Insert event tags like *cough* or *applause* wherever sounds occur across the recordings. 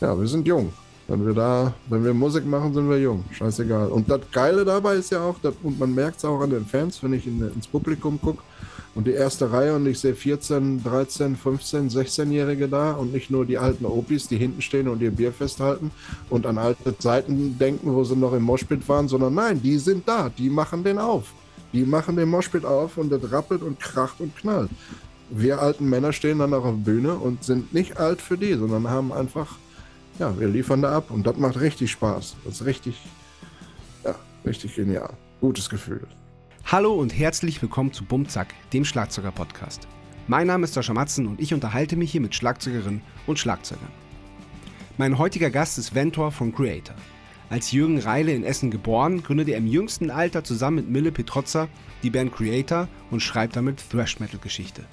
ja, wir sind jung. Wenn wir da, wenn wir Musik machen, sind wir jung. Scheißegal. Und das Geile dabei ist ja auch, dass, und man merkt es auch an den Fans, wenn ich in, ins Publikum gucke und die erste Reihe und ich sehe 14, 13, 15, 16-Jährige da und nicht nur die alten Opis, die hinten stehen und ihr Bier festhalten und an alte Zeiten denken, wo sie noch im Moshpit waren, sondern nein, die sind da, die machen den auf. Die machen den Moshpit auf und das rappelt und kracht und knallt. Wir alten Männer stehen dann auch auf der Bühne und sind nicht alt für die, sondern haben einfach ja, wir liefern da ab und das macht richtig Spaß. Das ist richtig, ja, richtig genial. Gutes Gefühl. Hallo und herzlich willkommen zu Bumzack, dem Schlagzeuger-Podcast. Mein Name ist Sascha Matzen und ich unterhalte mich hier mit Schlagzeugerinnen und Schlagzeugern. Mein heutiger Gast ist Ventor von Creator. Als Jürgen Reile in Essen geboren, gründete er im jüngsten Alter zusammen mit Mille Petrozza die Band Creator und schreibt damit Thrash-Metal-Geschichte.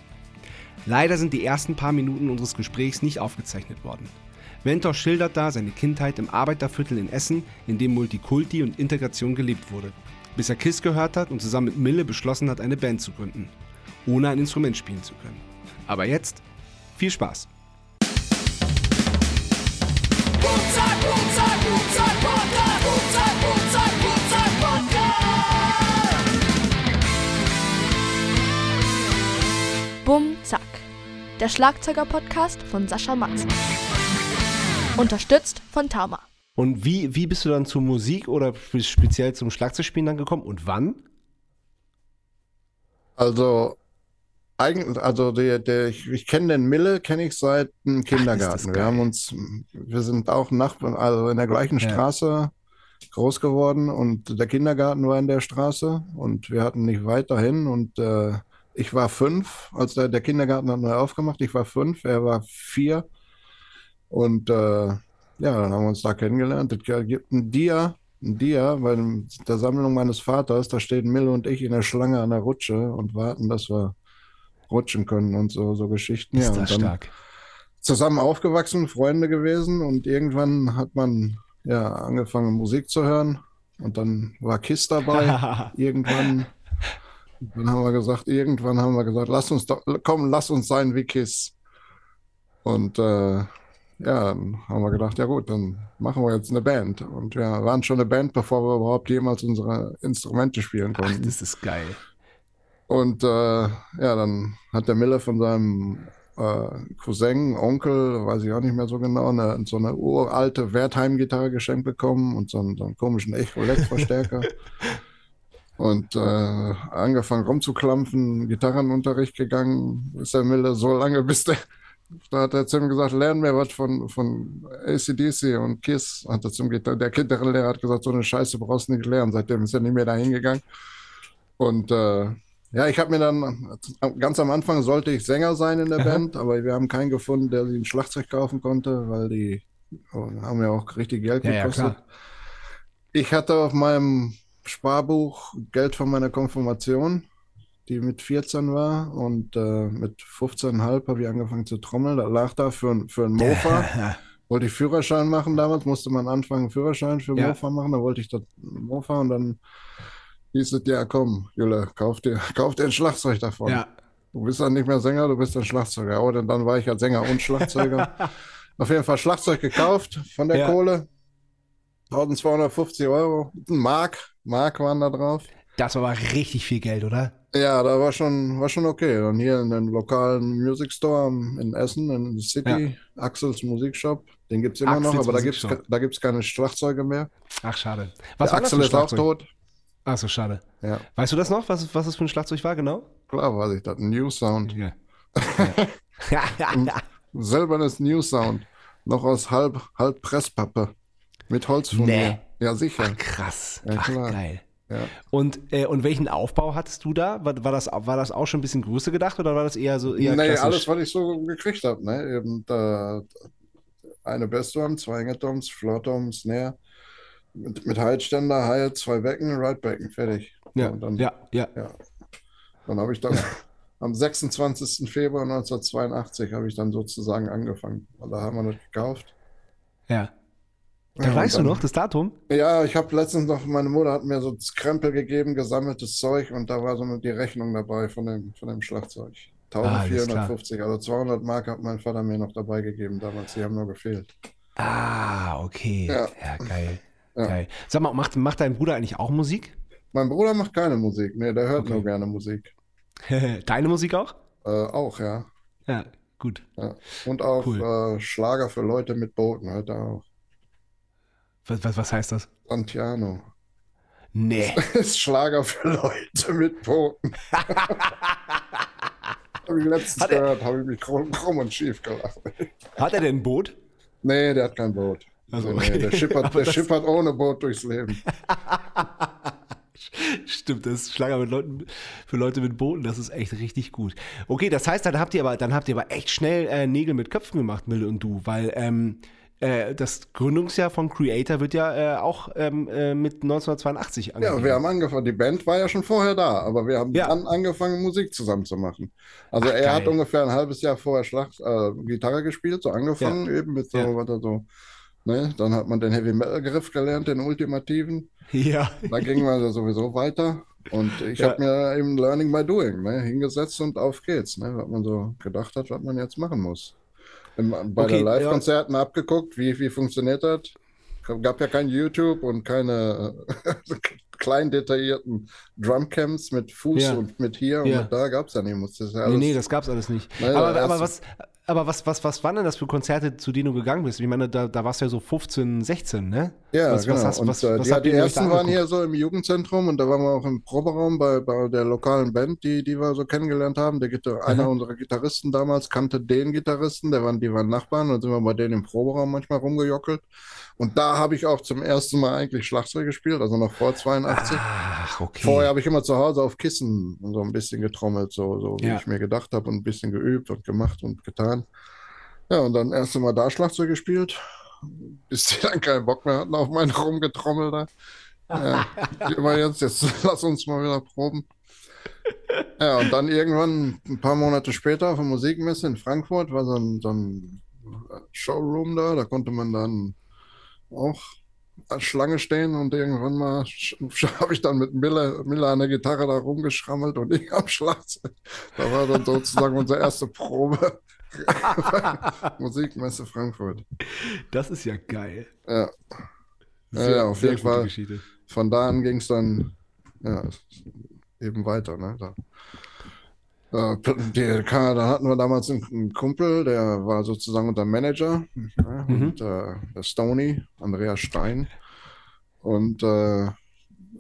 Leider sind die ersten paar Minuten unseres Gesprächs nicht aufgezeichnet worden. Mentor schildert da seine Kindheit im Arbeiterviertel in Essen, in dem Multikulti und Integration gelebt wurde, bis er KISS gehört hat und zusammen mit Mille beschlossen hat, eine Band zu gründen, ohne ein Instrument spielen zu können. Aber jetzt viel Spaß! Bum Zack, der Schlagzeuger-Podcast von Sascha Matzen. Unterstützt von Tama. Und wie, wie bist du dann zur Musik oder speziell zum Schlagzeugspielen dann gekommen und wann? Also, eigentlich, also der, der, ich, ich kenne den Mille, kenne ich seit dem Kindergarten. Ach, wir haben uns, wir sind auch Nachbarn, also in der gleichen ja. Straße groß geworden und der Kindergarten war in der Straße und wir hatten nicht weiterhin und äh, ich war fünf, als der, der Kindergarten hat neu aufgemacht. Ich war fünf, er war vier und äh, ja, dann haben wir uns da kennengelernt. Es gibt ein Dia, ein Dia bei der Sammlung meines Vaters. Da stehen Mille und ich in der Schlange an der Rutsche und warten, dass wir rutschen können und so, so Geschichten. Ist ja, das stark. Zusammen aufgewachsen, Freunde gewesen und irgendwann hat man ja angefangen Musik zu hören und dann war Kiss dabei. *laughs* irgendwann, dann haben wir gesagt, irgendwann haben wir gesagt, lass uns doch, komm, lass uns sein wie Kiss. Und äh, ja, dann haben wir gedacht, ja gut, dann machen wir jetzt eine Band. Und wir waren schon eine Band, bevor wir überhaupt jemals unsere Instrumente spielen konnten. Ach, das ist geil. Und äh, ja, dann hat der Miller von seinem äh, Cousin, Onkel, weiß ich auch nicht mehr so genau, eine, so eine uralte Wertheim-Gitarre geschenkt bekommen und so einen, so einen komischen Echo-Led-Verstärker. *laughs* und äh, angefangen rumzuklampfen, Gitarrenunterricht gegangen, ist der Miller so lange, bis der da hat er zu ihm gesagt, lern mir was von, von ACDC und Kiss. Hat er zum der Kinderlehrer hat gesagt, so eine Scheiße brauchst du nicht lernen. Seitdem ist er nicht mehr da hingegangen. Und äh, ja, ich habe mir dann, ganz am Anfang sollte ich Sänger sein in der Band, aber wir haben keinen gefunden, der sich ein Schlagzeug kaufen konnte, weil die oh, haben ja auch richtig Geld ja, gekostet. Ja, ich hatte auf meinem Sparbuch Geld von meiner Konfirmation die mit 14 war und äh, mit 15,5 habe ich angefangen zu trommeln. Da lag da für, für einen Mofa. *laughs* wollte ich Führerschein machen damals, musste man anfangen, Führerschein für ja. Mofa machen. Da wollte ich das Mofa und dann hieß es, ja komm, Jule, kauf dir, *laughs* kauf dir ein Schlagzeug davon. Ja. Du bist dann nicht mehr Sänger, du bist ein Schlagzeuger. Aber dann war ich ja Sänger und Schlagzeuger. *laughs* Auf jeden Fall Schlagzeug gekauft von der ja. Kohle. 1250 Euro. Mark, Mark waren da drauf. Das war aber richtig viel Geld, oder? Ja, da war schon, war schon okay. Dann hier in dem lokalen Music Store in Essen, in City, ja. Axels Musikshop, den gibt es immer Axels noch, aber da gibt es da gibt's keine Schlagzeuge mehr. Ach, schade. Was Der Axel ist auch tot. Ach so, schade. Ja. Weißt du das noch, was, was das für ein Schlagzeug war, genau? Klar weiß ich das. Ein New Sound. Ja. ja. *laughs* Selbernes New Sound. Noch aus halb, halb Presspappe. Mit Holzfurnier. Nee. Ja, sicher. Ach, krass. Ja, Ach, geil. Ja. Und, äh, und welchen Aufbau hattest du da? War, war, das, war das auch schon ein bisschen größer gedacht oder war das eher so eher Nee, alles, was ich so gekriegt habe. Ne? Eben da, eine Bassdrum, zwei Engertoms, Floortom, Snare, mit, mit Haltständer, Hi, zwei Becken, Right Becken, fertig. Ja, dann, ja, ja. ja. Dann habe ich dann *laughs* am 26. Februar 1982 habe ich dann sozusagen angefangen. Da haben wir das gekauft. Ja. Da ja, weißt du noch das Datum? Ja, ich habe letztens noch, meine Mutter hat mir so Krempel gegeben, gesammeltes Zeug und da war so die Rechnung dabei von dem, von dem Schlagzeug. 1450, ah, also 200 Mark hat mein Vater mir noch dabei gegeben damals, die haben nur gefehlt. Ah, okay. Ja. Ja, geil. Ja. Geil. Sag mal, macht, macht dein Bruder eigentlich auch Musik? Mein Bruder macht keine Musik. Nee, der hört Okay. nur gerne Musik. *laughs* Deine Musik auch? Äh, auch, ja. Ja, gut. ja. Und auch Cool. äh, Schlager für Leute mit Booten hört er auch. Was, was, was heißt das? Santiano. Nee. *laughs* ist Schlager für Leute mit Booten. *laughs* habe ich letztens Hat gehört, habe ich mich krumm, krumm und schief gelacht. Hat er denn ein Boot? Nee, der hat kein Boot. Also, okay. nee, der schippert, der das- schippert ohne Boot durchs Leben. *laughs* Stimmt, das ist Schlager mit Leuten, für Leute mit Booten, das ist echt richtig gut. Okay, das heißt, dann habt ihr aber, dann habt ihr aber echt schnell äh, Nägel mit Köpfen gemacht, Mille und du, weil ähm, äh, das Gründungsjahr von Creator wird ja äh, auch ähm, äh, mit 1982 angegeben. Ja, wir haben angefangen. Die Band war ja schon vorher da, aber wir haben Ja. dann angefangen, Musik zusammen zu machen. Also Ach, er hat geil. ungefähr ein halbes Jahr vorher Schlag, äh, Gitarre gespielt, so angefangen eben mit so, Ja. was er so, ne? Dann hat man den Heavy Metal Griff gelernt, den ultimativen. Ja. Da ging man ja sowieso weiter. Und ich Ja. habe mir eben Learning by Doing ne, hingesetzt und auf geht's, ne, was man so gedacht hat, was man jetzt machen muss. Im, bei Okay, den Live-Konzerten abgeguckt, wie, wie funktioniert das? Gab ja kein YouTube und keine *laughs* klein detaillierten Drumcamps mit Fuß Ja. und mit hier Ja. und mit da gab's ja nicht. Musste das ja Nee, alles, nee, das gab's alles nicht. Naja, aber, aber, was, aber was, was, was waren denn das für Konzerte, zu denen du gegangen bist? Ich meine, da, da warst du ja so 15, 16, ne? Ja, was, genau. was, hast, und was, äh, was die, ersten waren hier so im Jugendzentrum und da waren wir auch im Proberaum bei, bei der lokalen Band, die, die wir so kennengelernt haben. Der Gitar einer unserer Gitarristen damals kannte den Gitarristen, der waren, die waren Nachbarn und sind wir bei denen im Proberaum manchmal rumgejockelt. Und da habe ich auch zum ersten Mal eigentlich Schlagzeug gespielt, also noch vor 82. Ach, okay. Vorher habe ich immer zu Hause auf Kissen so ein bisschen getrommelt, so, so wie Ja. ich mir gedacht habe und ein bisschen geübt und gemacht und getan. Ja, und dann erst Mal da Schlagzeug gespielt, bis die dann keinen Bock mehr hatten auf mein Rumgetrommel da. Ja, wie *laughs* immer jetzt, jetzt lass uns mal wieder proben. Ja, und dann irgendwann, ein paar Monate später, auf der Musikmesse in Frankfurt, war so ein, so ein Showroom da, da konnte man dann auch Schlange stehen und irgendwann mal habe ich dann mit Miller, Miller an der Gitarre da rumgeschrammelt und ich am Schlagzeug. Da war dann sozusagen unsere erste Probe. *laughs* Musikmesse Frankfurt. Das ist ja geil. Ja, ja, auf jeden Fall. Geschichte. von da an ging es dann ja, eben weiter. Ne? Da, äh, die, da hatten wir damals einen, einen Kumpel, der war sozusagen unser Manager. Ja, Mhm. Und äh, der Stony, Andreas Stein. Und äh,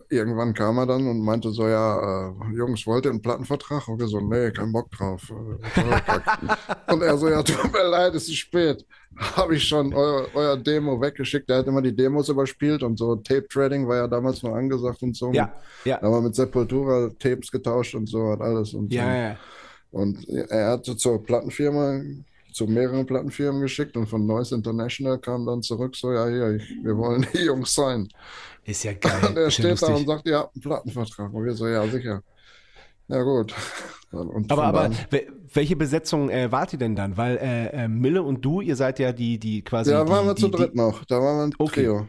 irgendwann kam er dann und meinte so, ja, äh, Jungs, wollt ihr einen Plattenvertrag? Und wir so, nee, kein Bock drauf. Äh, *laughs* und er so, ja, tut mir leid, es ist spät. Habe ich schon euer, euer Demo weggeschickt. Der hat immer die Demos überspielt und so Tape-Trading war ja damals noch angesagt und so. Ja, ja. Da haben wir mit Sepultura Tapes getauscht und so hat alles. Und, so. Ja, ja. und er hatte zur Plattenfirma, zu mehreren Plattenfirmen geschickt und von Noise International kam dann zurück, so, ja, hier, ich, wir wollen die Jungs sein. Ist ja geil. Und er ja steht da und lustig. sagt, ihr habt einen Plattenvertrag. Und wir so, ja, sicher. Ja, gut. Und Aber, aber welche Besetzung äh, wart ihr denn dann? Weil äh, äh, Mille und du, ihr seid ja die, die quasi. Da die, waren wir die, zu die, dritt noch. Da waren wir ein Okay. Trio.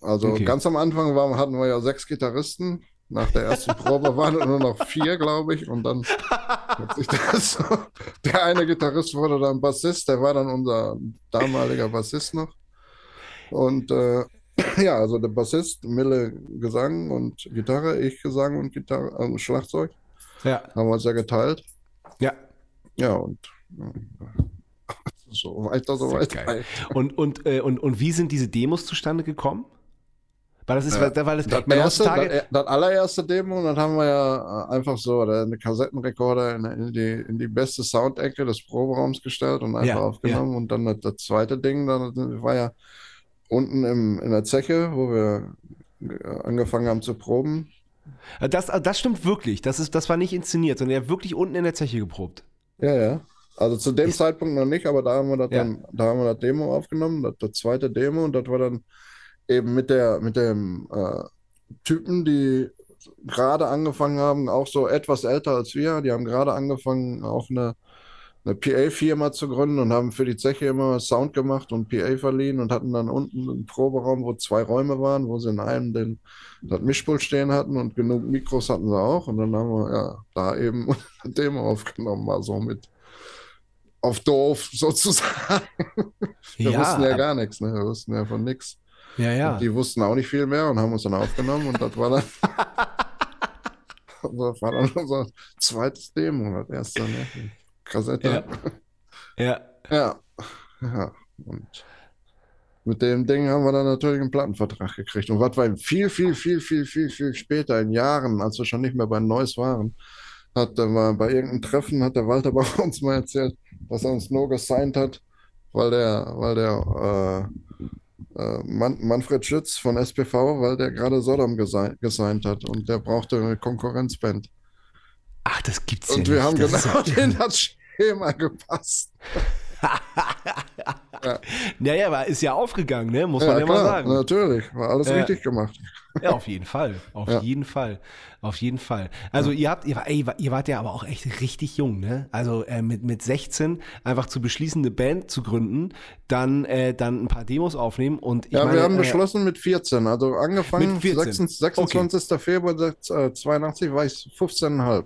Also Okay. ganz am Anfang waren, hatten wir ja sechs Gitarristen. Nach der ersten Probe waren nur noch vier, glaube ich. Und dann hat sich das so. Der eine Gitarrist wurde dann Bassist. Der war dann unser damaliger Bassist noch. Und äh, ja, also der Bassist, Mille Gesang und Gitarre, ich Gesang und Gitarre, also Schlagzeug. Ja, Haben wir uns ja geteilt. ja. Ja, und äh, *laughs* so weiter, so weiter. geil. Und, und, äh, und, und wie sind diese Demos zustande gekommen? Weil das ist, Ja, weil, das, Das, ich erste, heutzutage- das, das allererste Demo, das haben wir ja äh, einfach so, da einen Kassettenrekorder in, in, die, in die beste Soundecke des Proberaums gestellt und einfach Ja, aufgenommen. Und dann das, das zweite Ding, dann war ja unten im, in der Zeche, wo wir äh, angefangen haben zu proben. das, das stimmt wirklich. Das, ist, das war nicht inszeniert, sondern er hat wirklich unten in der Zeche geprobt. Ja, ja. Also zu dem Ist- Zeitpunkt noch nicht, aber da haben wir das Ja. dann, da haben wir das Demo aufgenommen, das, das zweite Demo, und das war dann eben mit der, mit dem äh, Typen, die gerade angefangen haben, auch so etwas älter als wir, die haben gerade angefangen, auch eine, eine PA-Firma zu gründen und haben für die Zeche immer Sound gemacht und PA verliehen und hatten dann unten einen Proberaum, wo zwei Räume waren, wo sie in einem den, das Mischpult stehen hatten und genug Mikros hatten sie auch. Und dann haben wir ja da eben *laughs* eine Demo aufgenommen, mal so mit auf doof sozusagen. *laughs* Wir Ja, wussten ja gar nichts, ne? Wir wussten ja von nichts. Ja, ja. Und die wussten auch nicht viel mehr und haben uns dann aufgenommen und das war dann, *laughs* *laughs* das war dann unser zweites Demo, das erste, ne? Kassette. ja. Ja. ja. Und mit dem Ding haben wir dann natürlich einen Plattenvertrag gekriegt. Und was war viel, viel, viel, viel, viel, viel später, in Jahren, als wir schon nicht mehr bei Neuss waren, hat mal bei irgendeinem Treffen, hat der Walter *laughs* bei uns mal erzählt, dass er uns nur gesigned hat, weil der, weil der äh, Man Manfred Schütz von SPV, weil der gerade Sodom gesi gesigned hat und der brauchte eine Konkurrenzband. Ach, das gibt's ja Und wir nicht. haben Das genau ja- *laughs* in das Schema gepasst. *laughs* Naja, aber ist ja aufgegangen, ne? Muss man Ja, ja, mal klar, sagen. natürlich. War alles Ja. richtig gemacht. Ja, auf jeden Fall. Auf Ja. jeden Fall. Auf jeden Fall. Also ihr habt, ihr, ey, ihr wart ja aber auch echt richtig jung, ne? Also äh, mit, mit 16 einfach zu beschließen, eine Band zu gründen, dann, äh, dann ein paar Demos aufnehmen und Ja, meine, wir haben äh, beschlossen mit 14. Also angefangen, Mit 14. 26, 26. Februar äh, 82 war ich 15,5.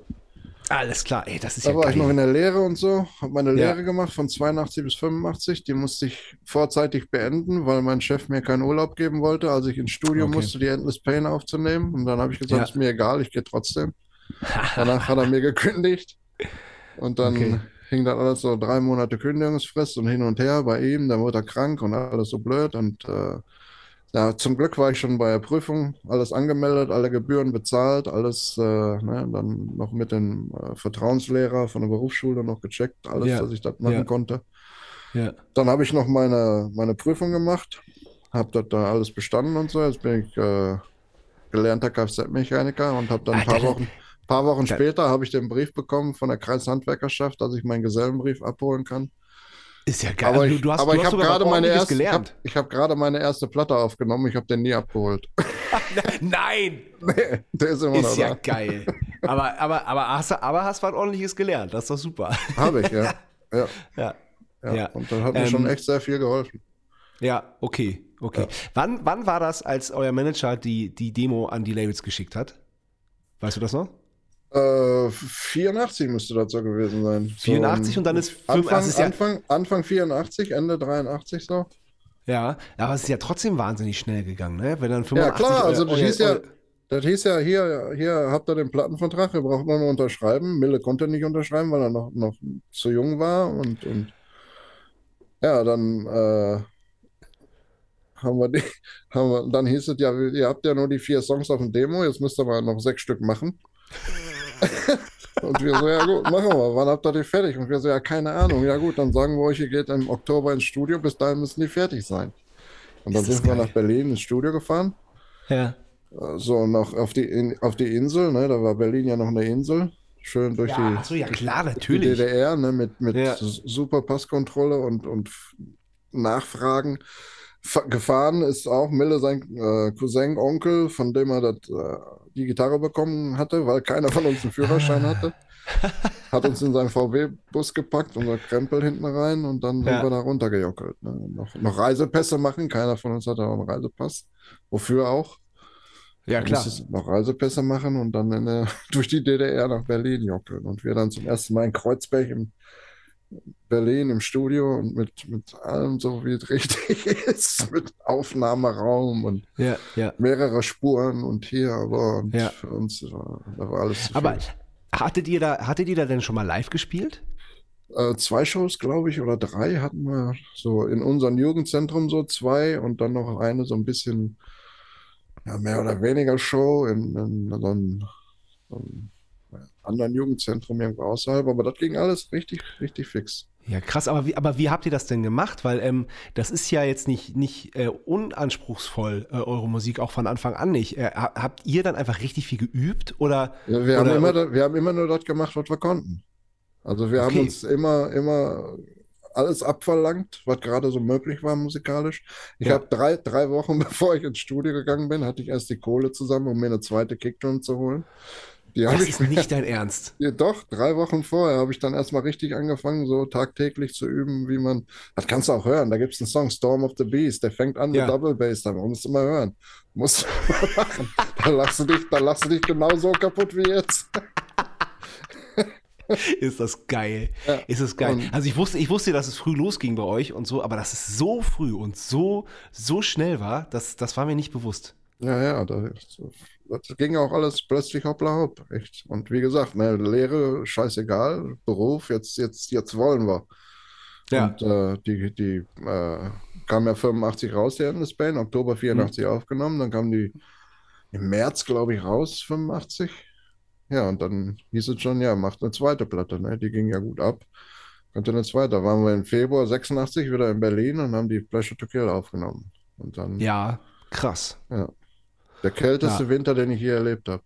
Alles klar, ey, das ist Da ja war geil. ich noch in der Lehre und so, habe meine Ja. Lehre gemacht von 82 bis 85. Die musste ich vorzeitig beenden, weil mein Chef mir keinen Urlaub geben wollte, als ich ins Studio Okay. musste, die Endless Pain aufzunehmen. Und dann habe ich gesagt, Ja. ist mir egal, ich gehe trotzdem. *laughs* Danach hat er mir gekündigt. Und dann Okay. hing dann alles so drei Monate Kündigungsfrist und hin und her bei ihm. Dann wurde er krank und alles so blöd. Und äh, ja, zum Glück war ich schon bei der Prüfung, alles angemeldet, alle Gebühren bezahlt, alles äh, ne, dann noch mit dem äh, Vertrauenslehrer von der Berufsschule noch gecheckt, alles, Ja. dass ich das machen Ja. konnte. ja. Dann habe ich noch meine, meine Prüfung gemacht, habe das da alles bestanden und so. Jetzt bin ich äh, gelernter Kfz-Mechaniker und habe dann ein paar Wochen, paar Wochen später habe ich den Brief bekommen von der Kreishandwerkerschaft, dass ich meinen Gesellenbrief abholen kann. Ist ja geil. Aber Also ich, du hast, aber du ich hast habe gerade meine erste, ich habe gelernt. ich hab gerade meine erste Platte aufgenommen. Ich habe den nie abgeholt. *laughs* Nein! nee, der ist immer noch Ist ja da. geil. Aber, aber, aber, hast, du- aber hast was Ordentliches gelernt. Das ist doch super. Habe ich, ja. *laughs* Ja, Ja. ja. Ja. Und das hat mir Ähm, schon echt sehr viel geholfen. Ja, okay, okay. Wann, wann war das, als euer Manager die, die Demo an die Labels geschickt hat? Weißt du das noch? Äh, 84 müsste das so gewesen sein. So 84 und dann ist fünf- Anfang, das ist ja- Anfang, Anfang 84, Ende 83 so. Ja, aber es ist ja trotzdem wahnsinnig schnell gegangen, ne? Wenn dann Ja, 85 klar, also das hieß ja, das hieß ja, hier, hier habt ihr den Plattenvertrag, ihr braucht nur unterschreiben. Mille konnte nicht unterschreiben, weil er noch, noch zu jung war und, und ja, dann äh, haben wir die, *laughs* haben wir, dann hieß es ja, ihr habt ja nur die vier Songs auf dem Demo, jetzt müsst ihr mal noch sechs Stück machen. *laughs* Und wir so, ja gut, machen wir. Wann habt ihr die fertig? Und wir so, ja, keine Ahnung. Ja gut, dann sagen wir euch, ihr geht im Oktober ins Studio, bis dahin müssen die fertig sein. Und dann sind wir geil. nach Berlin ins Studio gefahren. Ja. So, noch auf die, in, auf die Insel, ne? Da war Berlin ja noch eine Insel. Schön durch Ja, die, so, ja klar, die natürlich. DDR, ne? Mit, mit Ja. super Passkontrolle und, und Nachfragen. Fa- Gefahren ist auch Mille, sein äh, Cousin, Onkel, von dem er das, äh, die Gitarre bekommen hatte, weil keiner von uns einen Führerschein hatte. Hat uns in seinen VW-Bus gepackt, unser Krempel hinten rein und dann sind Ja. wir da runtergejockelt. Ne? Noch, noch Reisepässe machen, keiner von uns hatte auch einen Reisepass. Wofür auch? Ja, klar. noch Reisepässe machen und dann der, *laughs* durch die DDR nach Berlin jockeln. Und wir dann zum ersten Mal in Kreuzberg im Berlin im Studio und mit, mit allem so, wie es richtig *laughs* ist, mit Aufnahmeraum und Ja, ja. mehrere Spuren und hier, aber und Ja. für uns war, da war alles zu Aber viel. hattet ihr da, hattet ihr da denn schon mal live gespielt? Äh, zwei Shows, glaube ich, oder drei hatten wir so in unserem Jugendzentrum so zwei und dann noch eine so ein bisschen ja, mehr oder weniger Show in, in so einem, so einem anderen Jugendzentrum irgendwo außerhalb, aber das ging alles richtig, richtig fix. Ja, krass, aber wie, aber wie habt ihr das denn gemacht? Weil ähm, das ist ja jetzt nicht, nicht äh, unanspruchsvoll, äh, eure Musik auch von Anfang an nicht. Äh, ha- habt ihr dann einfach richtig viel geübt? Oder Ja, wir haben Oder- immer, da- wir haben immer nur das gemacht, was wir konnten. Also wir haben Okay. uns immer, immer alles abverlangt, was gerade so möglich war musikalisch. Ich Ja. habe drei, drei Wochen *laughs* bevor ich ins Studio gegangen bin, hatte ich erst die Kohle zusammen, um mir eine zweite Kickdrum zu holen. Das ich ist mir, nicht dein Ernst? *laughs* Ja, doch, drei Wochen vorher habe ich dann erstmal richtig angefangen, so tagtäglich zu üben, wie man, das kannst du auch hören, da gibt es einen Song, Storm of the Beast, der fängt an Ja. mit Double Bass, da musst du mal hören. Musst du *laughs* mal machen. Da lachst du dich, da lachst du dich genauso kaputt wie jetzt. *laughs* ist das geil. Ja, Ist das geil. Also ich wusste, ich wusste, dass es früh losging bei euch und so, aber dass es so früh und so, so schnell war, das, das war mir nicht bewusst. Ja, ja, das, das ging auch alles plötzlich hoppla hopp, echt. Und wie gesagt, ne, Lehre, scheißegal, Beruf, jetzt, jetzt, jetzt wollen wir. Ja. Und äh, die, die äh, kam ja 85 raus, die Endless Pain, Oktober 84 aufgenommen, dann kam die im März, glaube ich, raus, 85. Ja, und dann hieß es schon, ja, macht eine zweite Platte, ne? Die ging ja gut ab. Könnte eine zweite. Da waren wir im Februar 86 wieder in Berlin und haben die Pleasure to Kill aufgenommen. Und dann Ja, krass. Der kälteste Ja. Winter, den ich je erlebt habe.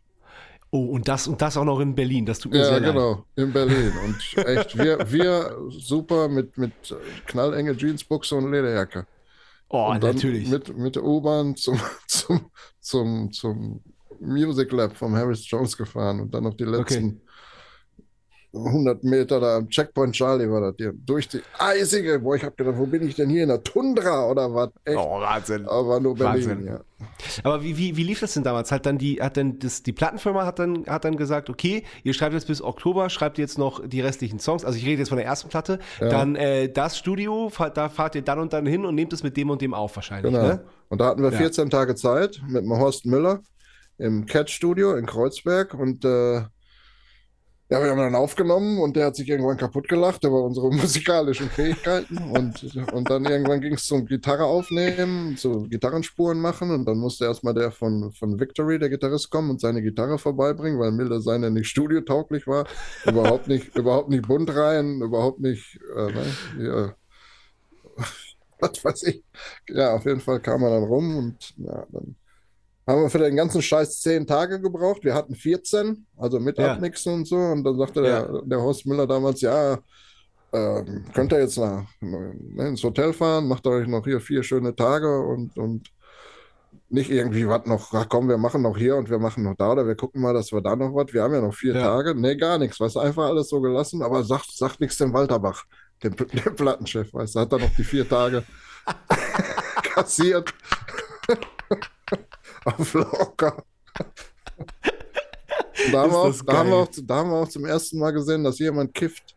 Oh, und das, und das auch noch in Berlin. Das tut mir Ja, sehr leid. genau, in Berlin. *laughs* Und echt, wir, wir super mit, mit knallenge Jeansbuchse und Lederjacke. Oh, und natürlich. Mit, mit der U-Bahn zum, *laughs* zum, zum, zum Music Lab vom Harris Jones gefahren und dann noch die letzten 100 Meter da am Checkpoint Charlie war das hier. Durch die eisige, boah, ich hab gedacht, wo bin ich denn hier? In der Tundra oder was? Echt? Oh, Wahnsinn. Aber nur Berlin, Wahnsinn. ja. Aber wie, wie, wie lief das denn damals? Hat dann die, hat dann das, die Plattenfirma hat dann, hat dann gesagt, okay, ihr schreibt jetzt bis Oktober, schreibt jetzt noch die restlichen Songs. Also ich rede jetzt von der ersten Platte. Ja. Dann äh, das Studio, fahrt- da fahrt ihr dann und dann hin und nehmt es mit dem und dem auf wahrscheinlich. Genau. Ne? Und da hatten wir Ja. 14 Tage Zeit mit dem Horst Müller im Cat-Studio in Kreuzberg und äh, ja, wir haben dann aufgenommen und der hat sich irgendwann kaputt gelacht über unsere *laughs* musikalischen Fähigkeiten. Und, und dann irgendwann ging es zum Gitarre aufnehmen, zu Gitarrenspuren machen. Und dann musste erstmal der von, von Victory, der Gitarrist, kommen und seine Gitarre vorbeibringen, weil Milde seine nicht studiotauglich war, überhaupt nicht, *laughs* überhaupt nicht bunt rein, überhaupt nicht, äh, ne, hier, *laughs* was weiß ich. Ja, auf jeden Fall kam er dann rum und ja, dann haben wir für den ganzen Scheiß zehn Tage gebraucht. Wir hatten 14, also mit Ja. Abmixen und so. Und dann sagte der, der Horst Müller damals, ja, ähm, könnt ihr jetzt nach, ne, ins Hotel fahren, macht euch noch hier vier schöne Tage und, und nicht irgendwie was noch, ach komm, wir machen noch hier und wir machen noch da oder wir gucken mal, dass wir da noch was. Wir haben ja noch vier Ja. Tage. Nee, gar nichts. Weißt du, einfach alles so gelassen, aber sagt, sagt nichts dem Walterbach, dem, *laughs* dem Plattenchef, weißt du, hat er noch die vier Tage *laughs* *laughs* kassiert. Auf locker. *laughs* Da haben, Ist wir auch, da, haben auch, da haben wir auch zum ersten Mal gesehen, dass jemand kifft.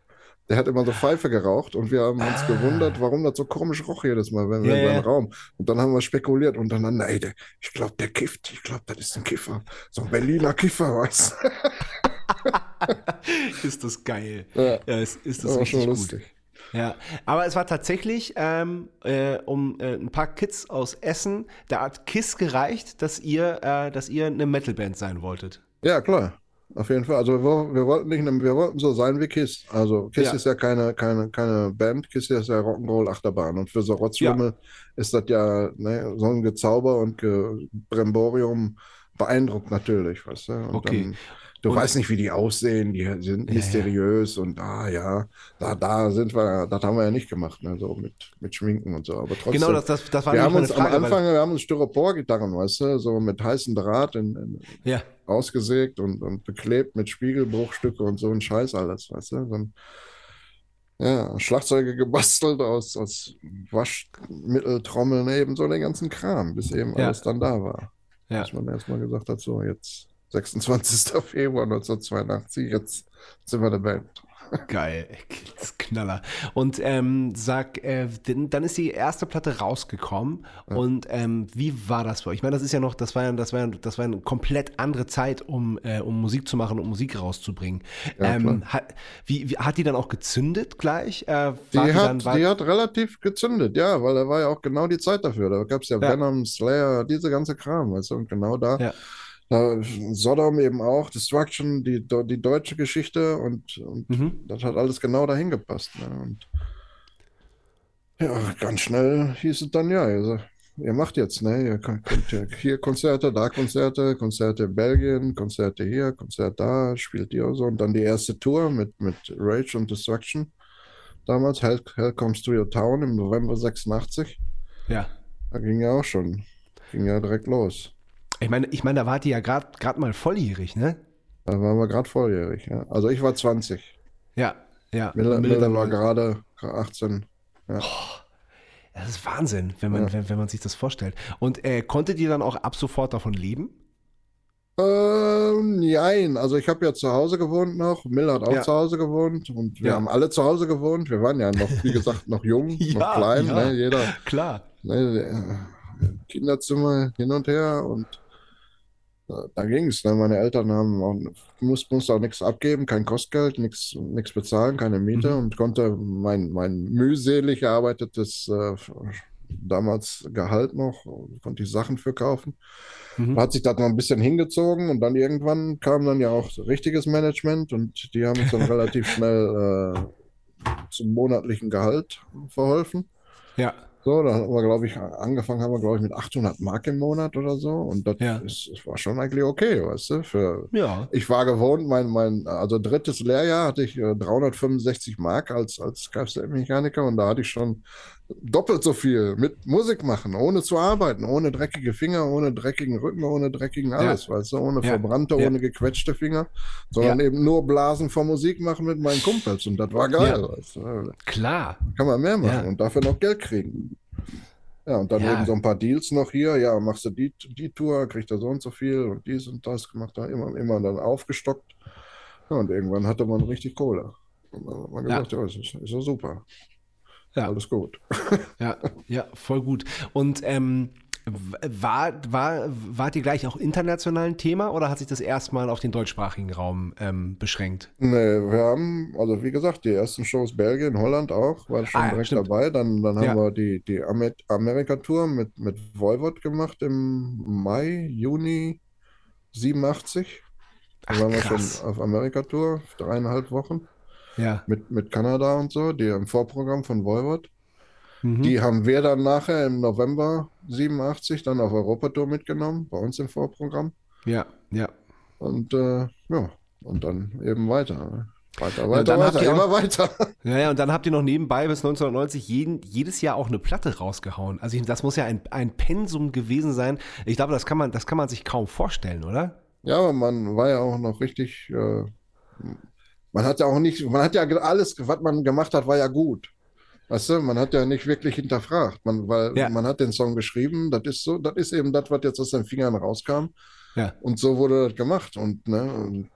Der hat immer so Pfeife geraucht und wir haben uns Ah. gewundert, warum das so komisch roch jedes Mal, wenn wir Ja, in seinem. Raum. Und dann haben wir spekuliert untereinander, ey, der, ich glaube, der kifft. Ich glaube, das ist ein Kiffer. So ein Berliner Kiffer, weißt *laughs* Ist das geil. du? Ja, Ja, es ist das richtig gut. lustig. Ja, aber es war tatsächlich, ähm, äh, um äh, ein paar Kids aus Essen, da hat KISS gereicht, dass ihr, äh, dass ihr eine Metalband sein wolltet. Ja, klar. Auf jeden Fall. Also wir, wir wollten nicht, wir wollten so sein wie Kiss. Also Kiss Ja. ist ja keine, keine, keine Band, Kiss ist ja Rock'n'Roll Achterbahn. Und für so Rotzlümmel ist das ja ne, so ein Gezauber und Ge Bremborium beeindruckt natürlich, weißt du? Und Okay. dann, du Und- weißt nicht, wie die aussehen, die sind Ja, mysteriös und ah ja, da, da sind wir, das haben wir ja nicht gemacht, ne, so mit, mit Schminken und so. Aber trotzdem. Genau, das, das, das war wir haben uns Frage. am Anfang, wir haben uns Styropor-Gitarren, weißt du, so mit heißem Draht in, in, ja, ausgesägt und, und beklebt mit Spiegelbruchstücke und so ein Scheiß alles, weißt du? Dann, ja, Schlagzeuge gebastelt aus, aus Waschmittel, Trommeln, eben so den ganzen Kram, bis eben Ja. alles dann da war. ja. Dass man erstmal gesagt hat, so jetzt 26. Februar 1982, jetzt sind wir der Band. Geil, das Knaller. Und ähm, sag, äh, dann ist die erste Platte rausgekommen. Und ähm, wie war das für euch? Ich meine, das ist ja noch, das war ja, das war ja, das war eine komplett andere Zeit, um, äh, um Musik zu machen und Musik rauszubringen. Ja, ähm, hat, wie, wie, hat die dann auch gezündet gleich? Äh, Die hat, dann, war, die hat relativ gezündet, ja, weil da war ja auch genau die Zeit dafür. Da gab es ja. Venom, Slayer, diese ganze Kram, weißt du, und genau da. Da Sodom eben auch, Destruction, die, die deutsche Geschichte und, und Mhm. das hat alles genau dahin gepasst. Ne? Und ja, ganz schnell hieß es dann, ja, also, ihr macht jetzt, ne? Ihr könnt, könnt hier Konzerte, da Konzerte, Konzerte in Belgien, Konzerte hier, Konzert da, spielt ihr so. Und dann die erste Tour mit, mit Rage und Destruction. Damals, Hell, Hell Comes to Your Town im November 86. ja. Da ging ja auch schon, ging ja direkt los. Ich meine, ich meine, da wart ihr ja gerade mal volljährig, ne? Da waren wir gerade volljährig, ja. Also ich war 20. Ja, ja. Miller, Miller war- war gerade 18. Das ist Wahnsinn, wenn man, Ja. wenn, wenn man sich das vorstellt. Und äh, konntet ihr dann auch ab sofort davon leben? Ähm, nein, also ich habe ja zu Hause gewohnt noch. Mill hat auch Ja. zu Hause gewohnt und wir Ja. haben alle zu Hause gewohnt. Wir waren ja noch, wie gesagt, noch jung, *laughs* Ja, noch klein, ja. ne? Jeder, Klar. ne, äh, Kinderzimmer hin und her und da ging es. Ne? Meine Eltern haben auch, muss, musste auch nichts abgeben, kein Kostgeld, nichts nichts bezahlen, keine Miete Mhm. und konnte mein, mein mühselig erarbeitetes äh, damals Gehalt noch, konnte ich Sachen für kaufen. Mhm. Hat sich das noch ein bisschen hingezogen und dann irgendwann kam dann ja auch richtiges Management und die haben uns dann *laughs* relativ schnell äh, zum monatlichen Gehalt verholfen. Ja. So, da haben wir, glaube ich, angefangen haben wir, glaube ich, mit 800 Mark im Monat oder so. Und das Ja. ist, das war schon eigentlich okay, weißt du? Für, Ja. ich war gewohnt, mein, mein, also drittes Lehrjahr hatte ich äh, 365 Mark als, als Kfz-Mechaniker und da hatte ich schon doppelt so viel mit Musik machen, ohne zu arbeiten, ohne dreckige Finger, ohne dreckigen Rücken, ohne dreckigen alles, weißt du, ohne Ja. verbrannte, Ja. ohne gequetschte Finger, sondern eben nur Blasen vor Musik machen mit meinen Kumpels und das war geil, Ja. weißt du. Klar. Kann man mehr machen Ja. und dafür noch Geld kriegen. Ja, und dann Ja. eben so ein paar Deals noch hier. Ja, machst du die, die Tour, kriegt er so und so viel und dies und das gemacht, da immer, immer dann aufgestockt. Ja, und irgendwann hatte man richtig Kohle. Und dann hat man Ja. gesagt, ja, ist, ist ja super, Ja. alles gut. *laughs* Ja, ja, voll gut. Und ähm, war, war, wart ihr gleich auch international ein Thema oder hat sich das erstmal auf den deutschsprachigen Raum ähm, beschränkt? Nee, wir haben, also wie gesagt, die ersten Shows Belgien, Holland auch, war schon Ah, ja, direkt stimmt. dabei. Dann, dann haben Ja. wir die, die Amer Amerika-Tour mit, mit Voivod gemacht im Mai, Juni 87. Da Ach, waren wir schon auf Amerika-Tour, dreieinhalb Wochen Ja. mit, mit Kanada und so, die im Vorprogramm von Voivod. Mhm. Die haben wir dann nachher im November 87 dann auf Europatour mitgenommen, bei uns im Vorprogramm. ja, ja. Und äh, ja, und dann eben weiter. ne? Weiter, und weiter, habt weiter, ihr auch- immer weiter. *laughs* Ja, ja, und dann habt ihr noch nebenbei bis 1990 jeden, jedes Jahr auch eine Platte rausgehauen. Also ich, das muss ja ein, ein Pensum gewesen sein. Ich glaube, das kann man, das kann man sich kaum vorstellen, oder? Ja, aber man war ja auch noch richtig. Äh, man hat ja auch nicht, man hat ja alles, was man gemacht hat, war ja gut. Weißt du, man hat ja nicht wirklich hinterfragt. Man, weil Ja. man hat den Song geschrieben, das ist so, das ist eben das, was jetzt aus den Fingern rauskam. Ja. Und so wurde das gemacht. Und, ne, und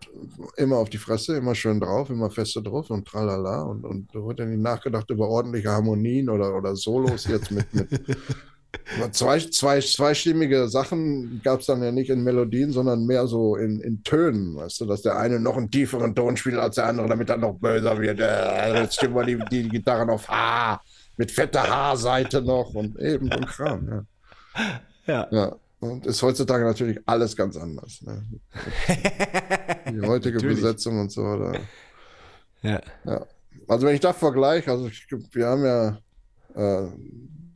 immer auf die Fresse, immer schön drauf, immer feste drauf und tralala. Und, und da wurde nicht nachgedacht über ordentliche Harmonien oder, oder Solos jetzt mit, mit *laughs* Zwei, zwei, zweistimmige Sachen gab es dann ja nicht in Melodien, sondern mehr so in, in Tönen, weißt du, dass der eine noch einen tieferen Ton spielt als der andere, damit er noch böser wird. Äh, Jetzt stimmen wir die, die Gitarren auf H, mit fetter H-Seite noch und eben so ein Kram. Ja. Ja. ja. Und ist heutzutage natürlich alles ganz anders. Ne? *laughs* Die heutige. Besetzung und so. Da. Ja. Ja. Also wenn ich das vergleiche, also ich, wir haben ja äh,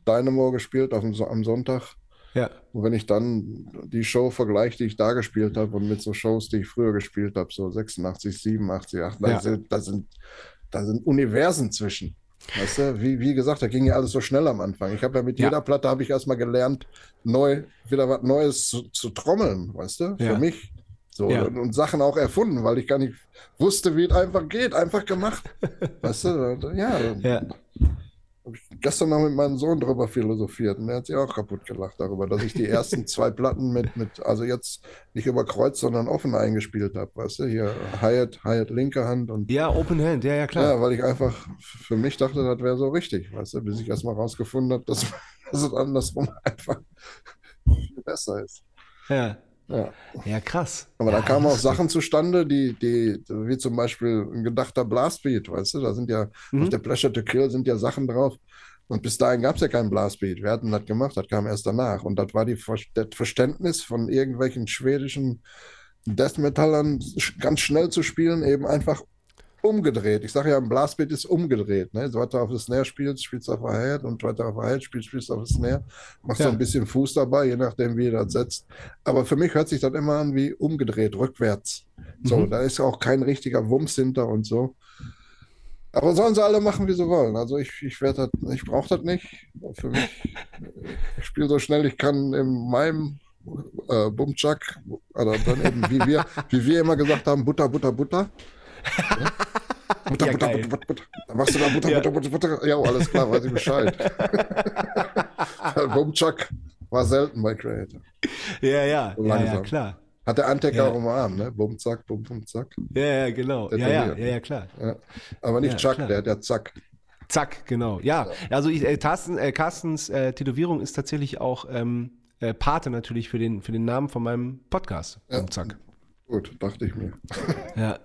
Dynamo gespielt auf dem, am Sonntag. Ja. Und wenn ich dann die Show vergleiche, die ich da gespielt habe und mit so Shows, die ich früher gespielt habe, so 86, 87, 88, da Ja. sind, da sind, da sind Universen zwischen. Weißt du, wie, wie gesagt, da ging ja alles so schnell am Anfang. Ich habe ja mit Ja. jeder Platte habe ich erstmal gelernt, neu, wieder was Neues zu, zu trommeln, weißt du, für Ja. mich. So, Ja. und, und Sachen auch erfunden, weil ich gar nicht wusste, wie es einfach geht, einfach gemacht. *laughs* Weißt du, ja, Ja. Habe ich gestern noch mit meinem Sohn drüber philosophiert und der hat sich auch kaputt gelacht darüber, dass ich die ersten *laughs* zwei Platten mit, mit also jetzt nicht über Kreuz, sondern offen eingespielt habe. Weißt du, hier Hyatt, Hyatt linke Hand und Ja, Open Hand, ja, ja, klar. ja, weil ich einfach für mich dachte, das wäre so richtig, weißt du, bis ich erstmal rausgefunden habe, dass, *laughs* dass es andersrum *laughs* einfach viel besser ist. Ja, Ja. ja krass. Aber ja, da kamen auch. Sachen zustande, die, die, wie zum Beispiel ein gedachter Blastbeat, weißt du, da sind ja Mhm. auf der Pleasure to Kill sind ja Sachen drauf. Und bis dahin gab es ja keinen Blastbeat. Wir hatten das gemacht, das kam erst danach. Und das war die, das Verständnis von irgendwelchen schwedischen Death Metallern ganz schnell zu spielen, eben einfach umgedreht. Ich sage ja, ein Blastbeat ist umgedreht. Ne? So weiter auf der Snare spielst, spielst auf der Hi-Hat und weiter auf der Hi-Hat spielst, spielst auf der Snare. Machst Ja. so ein bisschen Fuß dabei, je nachdem, wie ihr das setzt. Aber für mich hört sich das immer an wie umgedreht, rückwärts. So, Mhm. da ist auch kein richtiger Wumms hinter und so. Aber sollen sie alle machen, wie sie wollen. Also ich, ich werde das, ich brauche das nicht. Für mich, ich spiele so schnell ich kann in meinem äh, Bumchak, oder dann eben, wie wir, *laughs* wie wir immer gesagt haben, Butter, Butter, Butter. Ja? *laughs* Butter, Ja, Butter. Butter, Butter, Butter. Dann machst du da Butter, Ja. Butter, Butter, Butter. Ja, alles klar, weiß ich Bescheid. *laughs* *laughs* Bumchak war selten bei Creator. Ja, ja, ja, ja, klar. Hat der Antek Ja. auch im Arm, ne? Bum, zack, bum, bum, zack. Ja, ja, genau. Ja, ja, ja, ja, klar. Ja. Aber nicht Ja, Chuck, klar. der, der Zack. Zack, genau. Ja, also ich, äh, Carsten, äh, Carstens äh, Tätowierung ist tatsächlich auch ähm, äh, Pate natürlich für den, für den Namen von meinem Podcast. Ja. Und Zack. Gut, dachte ich mir. *laughs* Ja.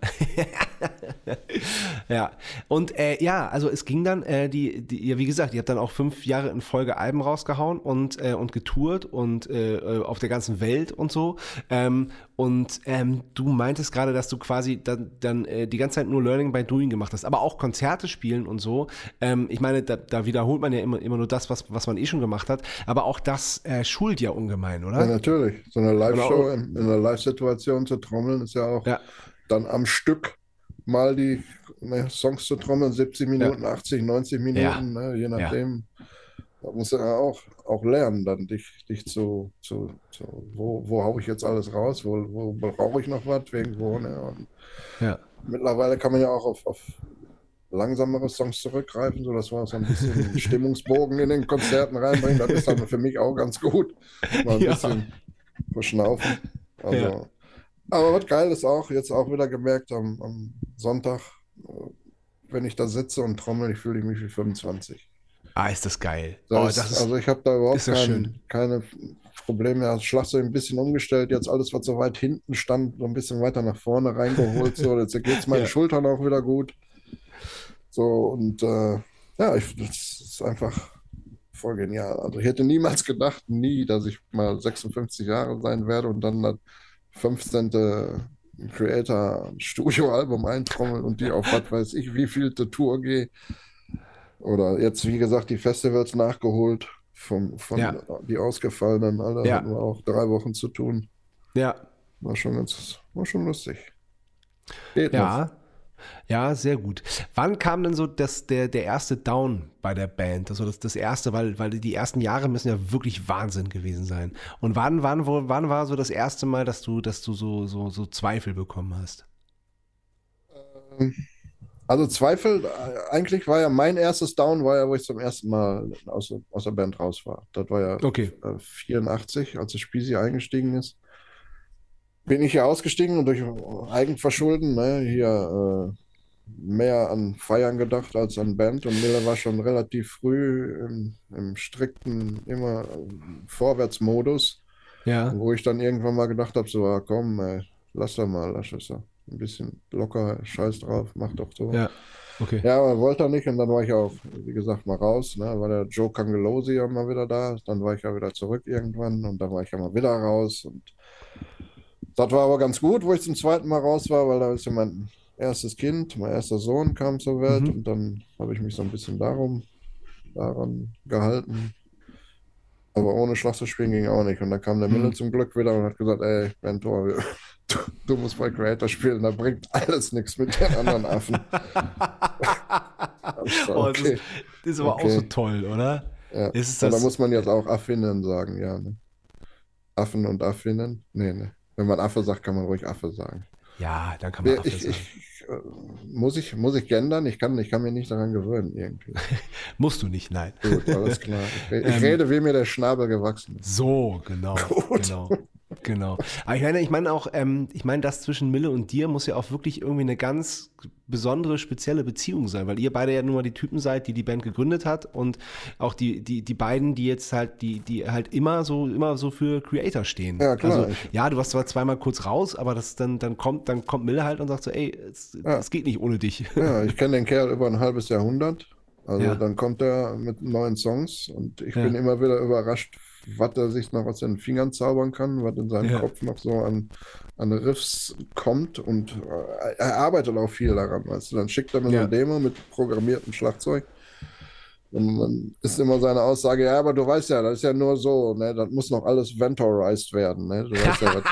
*laughs* ja. Und äh, ja, also es ging dann, äh, die, die, ja, wie gesagt, ihr habt dann auch fünf Jahre in Folge Alben rausgehauen und, äh, und getourt und äh, äh, auf der ganzen Welt und so. Ähm, und ähm, du meintest gerade, dass du quasi dann, dann äh, die ganze Zeit nur Learning by Doing gemacht hast, aber auch Konzerte spielen und so. Ähm, ich meine, da, da wiederholt man ja immer, immer nur das, was, was man eh schon gemacht hat, aber auch das äh, schult ja ungemein, Ja, oder? natürlich. So eine Live-Show Genau. in, in einer Live-Situation zu trommeln, ist ja auch Ja. dann am Stück mal die ne, Songs zu trommeln, 70 Minuten, 80, 90 Minuten, Ja. ne, je nachdem. Da musst du ja auch, auch lernen, dann dich, dich zu, zu, zu wo, wo hau ich jetzt alles raus, wo, wo brauche ich noch was, wegen wo, ne? Ja. mittlerweile kann man ja auch auf, auf langsamere Songs zurückgreifen, sodass wir so ein bisschen *laughs* Stimmungsbogen in den Konzerten reinbringen. Das ist dann für mich auch ganz gut. Mal ein Ja. bisschen verschnaufen. Also, Ja. Aber was geil ist auch, jetzt auch wieder gemerkt am, am Sonntag, äh, wenn ich da sitze und trommel, ich fühle mich wie 25. Ah, ist das geil. Das oh, ist, das ist, also ich habe da überhaupt kein, keine Probleme. Das Schlagzeug ein bisschen umgestellt, jetzt alles, was so weit hinten stand, so ein bisschen weiter nach vorne reingeholt. So, jetzt geht es *laughs* meinen Ja. Schultern auch wieder gut. So, und äh, ja, ich, das ist einfach voll genial. Also ich hätte niemals gedacht, nie, dass ich mal 56 Jahre sein werde und dann das 15. Creator-Studio-Album eintrommeln und die auf was weiß ich, wie viel Tour gehe. Oder jetzt, wie gesagt, die Festivals nachgeholt vom, von Ja. die ausgefallenen. Alle Ja. hatten wir auch drei Wochen zu tun. ja, War schon ganz, war schon lustig. Geht noch. Ja, ja, sehr gut. Wann kam denn so das, der, der erste Down bei der Band? Also das, das erste, weil, weil die ersten Jahre müssen ja wirklich Wahnsinn gewesen sein. Und wann, wann, wo, wann war so das erste Mal, dass du, dass du so, so, so Zweifel bekommen hast? Also Zweifel, äh, eigentlich war ja mein erstes Down, war ja, wo ich zum ersten Mal aus, der- aus der Band raus war. Das war ja Okay. äh, 84, als der Spisi eingestiegen ist. Bin ich ja ausgestiegen und durch Eigenverschulden, ne, hier äh, mehr an Feiern gedacht als an Band. Und Miller war schon relativ früh im, im strikten, immer äh, Vorwärtsmodus, Ja. wo ich dann irgendwann mal gedacht habe, so, ah, komm, ey, lass doch mal, lass es doch. Ein bisschen locker, scheiß drauf, mach doch so. Ja. Okay. Ja, aber wollte er nicht und dann war ich auch, wie gesagt, mal raus. Ne? War der Joe Cangelosi ja mal wieder da. Dann war ich ja wieder zurück irgendwann und dann war ich ja mal wieder raus. Und das war aber ganz gut, wo ich zum zweiten Mal raus war, weil da ist ja mein erstes Kind, mein erster Sohn kam zur Welt Mhm. und dann habe ich mich so ein bisschen darum, daran gehalten. Aber ohne Schlagzeug spielen ging auch nicht. Und dann kam der Mille Mhm. zum Glück wieder und hat gesagt, ey, Mentor, wir- du, du musst bei Creator spielen, da bringt alles nichts mit den anderen Affen. *laughs* Ich gesagt, Oh, das, okay. ist, das ist aber auch Okay. so toll, oder? Ja. Ist Und da das- muss man jetzt auch Affinnen sagen, ja. Ne? Affen und Affinnen? Nee, nee. Wenn man Affe sagt, kann man ruhig Affe sagen. Ja, dann kann man auch ich, sagen. ich, äh, muss ich, muss ich gendern? Ich kann, ich kann mich nicht daran gewöhnen, irgendwie. *laughs* Musst du nicht, nein. Gut, alles klar. Ich, ich Ähm, rede, wie mir der Schnabel gewachsen ist. So, genau, *laughs* Gut. genau, genau. Aber ich meine, ich meine auch, ähm, ich meine, das zwischen Mille und dir muss ja auch wirklich irgendwie eine ganz besondere, spezielle Beziehung sein, weil ihr beide ja nun mal die Typen seid, die die Band gegründet hat und auch die, die, die beiden, die jetzt halt, die, die halt immer so, immer so für Creator stehen. Ja, klar. Also, ja, du warst zwar zweimal kurz raus, aber das dann, dann kommt, dann kommt Mille halt und sagt so, ey, es, Ja. geht nicht ohne dich. Ja, ich kenne den Kerl über ein halbes Jahrhundert. Also Ja. dann kommt er mit neuen Songs und ich Ja. bin immer wieder überrascht, was er sich noch aus den Fingern zaubern kann, was in seinem Ja. Kopf noch so an, an Riffs kommt und äh, er arbeitet auch viel daran. Weißt du? Dann schickt er mir so Ja. eine Demo mit programmiertem Schlagzeug. Und dann ist immer seine Aussage, ja, aber du weißt ja, das ist ja nur so, ne? Das muss noch alles ventorized werden, ne? Du weißt ja, was,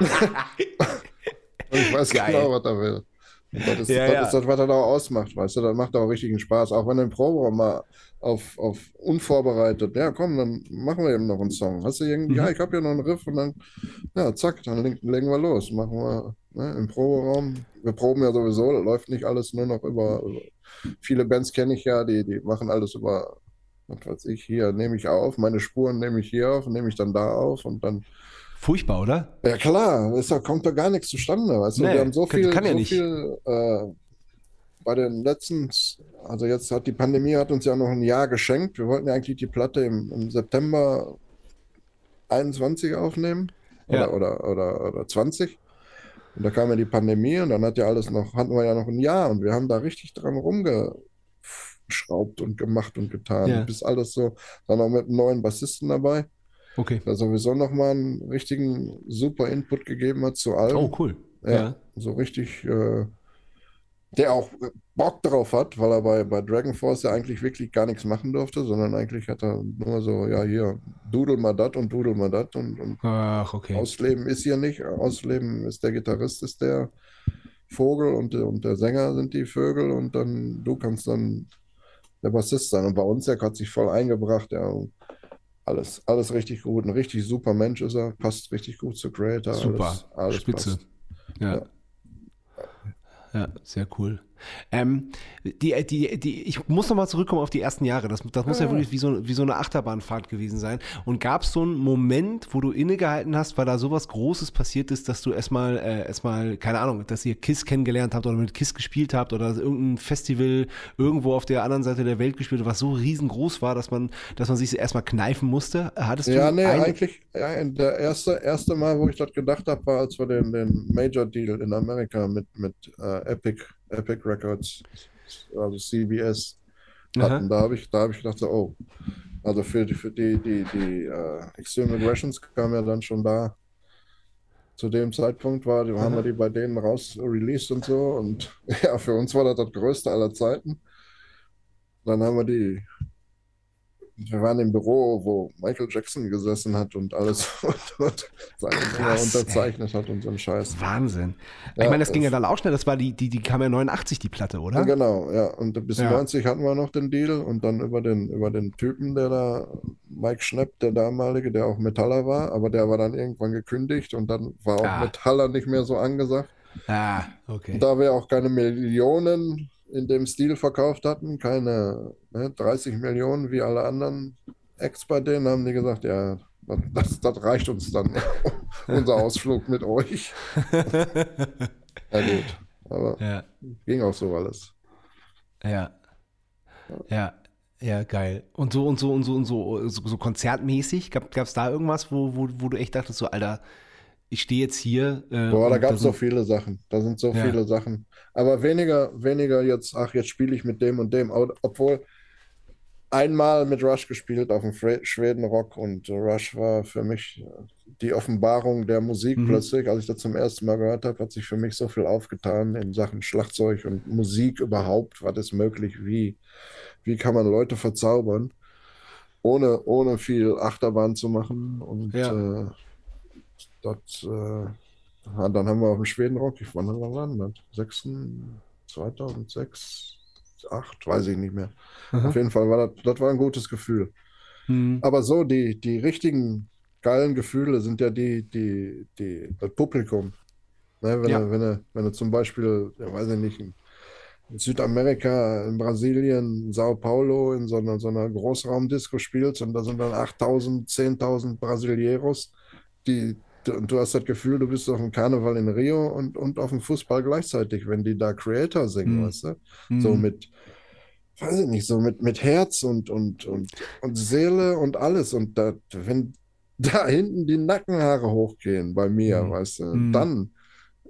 *laughs* *laughs* ich weiß Geil. genau, was er will. Das ist, Ja, das, ja. ist das, was er da ausmacht, weißt du, das macht auch richtigen Spaß. Auch wenn du im Proberaum mal auf, auf unvorbereitet, ja komm, dann machen wir eben noch einen Song. Hast du irgendwie, Mhm. ja, ich habe ja noch einen Riff und dann, ja, zack, dann leg- legen wir los. Machen wir ne, im Proberaum. Wir proben ja sowieso, das läuft nicht alles nur noch über, über viele Bands kenne ich ja, die, die machen alles über, was weiß ich, hier nehme ich auf, meine Spuren nehme ich hier auf, nehme ich dann da auf und dann Furchtbar, oder? Ja klar, da kommt da gar nichts zustande. Weißt? Nee, wir haben so kann- viel, kann ja so nicht. viel äh, bei den letzten, also jetzt hat die Pandemie hat uns ja noch ein Jahr geschenkt. Wir wollten ja eigentlich die Platte im, im September 21 aufnehmen oder, Ja. oder, oder, oder 20. Und da kam ja die Pandemie und dann hat ja alles noch, hatten wir ja noch ein Jahr und wir haben da richtig dran rumgeschraubt und gemacht und getan, Ja. bis alles so, dann auch mit einem neuen Bassisten dabei, Okay. der sowieso nochmal einen richtigen super Input gegeben hat zu allem. Oh, cool. Ja, Ja. so richtig, äh, der auch Bock drauf hat, weil er bei, bei Dragon Force ja eigentlich wirklich gar nichts machen durfte, sondern eigentlich hat er nur so, ja, hier, dudel mal dat und dudel mal dat und, und Ach, okay. Ausleben ist hier nicht. Ausleben ist der Gitarrist, ist der Vogel und, der- und der Sänger sind die Vögel und dann du kannst dann der Bassist sein. Und bei uns, der hat sich voll eingebracht, ja. Alles, alles richtig gut. Ein richtig super Mensch ist er. Passt richtig gut zu Creator. Super. Alles, alles Spitze. Ja. Ja. Ja, sehr cool. Ähm, die, die, die, ich muss nochmal zurückkommen auf die ersten Jahre. Das, das muss ja Ja. wirklich wie so, wie so eine Achterbahnfahrt gewesen sein. Und gab es so einen Moment, wo du innegehalten hast, weil da sowas Großes passiert ist, dass du erstmal, äh, erstmal, keine Ahnung, dass ihr KISS kennengelernt habt oder mit KISS gespielt habt oder irgendein Festival irgendwo auf der anderen Seite der Welt gespielt, was so riesengroß war, dass man, dass man sich erstmal kneifen musste? Hattest Ja, du nee, eigentlich, ja, der erste, erste Mal, wo ich das gedacht habe, war, als wir den, den Major Deal in Amerika mit, mit äh, Epic, Epic Records, also CBS, Aha. hatten. Da habe ich, da habe ich gedacht, so, oh, also für die, für die, die, die äh, Extreme Aggressions kam ja dann schon da. Zu dem Zeitpunkt war, haben wir die bei denen raus released und so. Und *laughs* ja, für uns war das das Größte aller Zeiten. Dann haben wir die, wir waren im Büro, wo Michael Jackson gesessen hat und alles *laughs* und, und seine Krass, unterzeichnet hat und so ein Scheiß. Wahnsinn. ich Ja, meine, das ging ja dann auch schnell. Das war die, die, die kam ja 89, die Platte, oder? Genau, ja. Und bis Ja. 90 hatten wir noch den Deal und dann über den, über den Typen, der da, Mike Schnepp, der damalige, der auch Metaller war, aber der war dann irgendwann gekündigt und dann war auch Ah. Metaller nicht mehr so angesagt. Ah, okay. Und da wir auch keine Millionen in dem Stil verkauft hatten, keine ne, 30 Millionen wie alle anderen Acts bei denen, haben die gesagt, ja, das, das reicht uns dann, *laughs* unser Ausflug mit euch. *laughs* Ja gut, aber Ja, ging auch so alles. ja. Ja, ja, geil. Und so und so und so und so, so, so konzertmäßig, gab es da irgendwas, wo, wo, wo du echt dachtest, so, Alter, ich stehe jetzt hier. Äh, Boah, da gab es so viele Sachen. Da sind so Ja. viele Sachen. Aber weniger, weniger jetzt, ach, jetzt spiele ich mit dem und dem. Obwohl einmal mit Rush gespielt auf dem Fre- Schweden Rock und Rush war für mich äh, die Offenbarung der Musik Mhm. plötzlich. Als ich das zum ersten Mal gehört habe, hat sich für mich so viel aufgetan in Sachen Schlagzeug und Musik überhaupt. Was ist möglich? Wie, wie kann man Leute verzaubern? Ohne, ohne viel Achterbahn zu machen. Und Ja. äh, das, äh, ja, dann haben wir auf dem Schweden Rock, ich wann war das? 6, 2006, 8, weiß ich nicht mehr. Aha. Auf jeden Fall war das, das war ein gutes Gefühl. Hm. Aber so, die, die richtigen geilen Gefühle sind ja die, die, die, das Publikum. Ne, wenn, Ja. du, wenn, du, wenn du zum Beispiel, ja, weiß ich nicht, in Südamerika, in Brasilien, Sao Paulo in so einer, so einer Großraumdisco spielst und da sind dann 8000, 10.000 Brasileros, die, und du hast das Gefühl, du bist auf dem Karneval in Rio und, und auf dem Fußball gleichzeitig, wenn die da Creator singen, Mhm. weißt du? So Hm. mit, weiß ich nicht, so mit, mit Herz und, und, und, und Seele und alles. Und da, wenn *laughs* da hinten die Nackenhaare hochgehen bei mir, Mhm. weißt du, Mhm. dann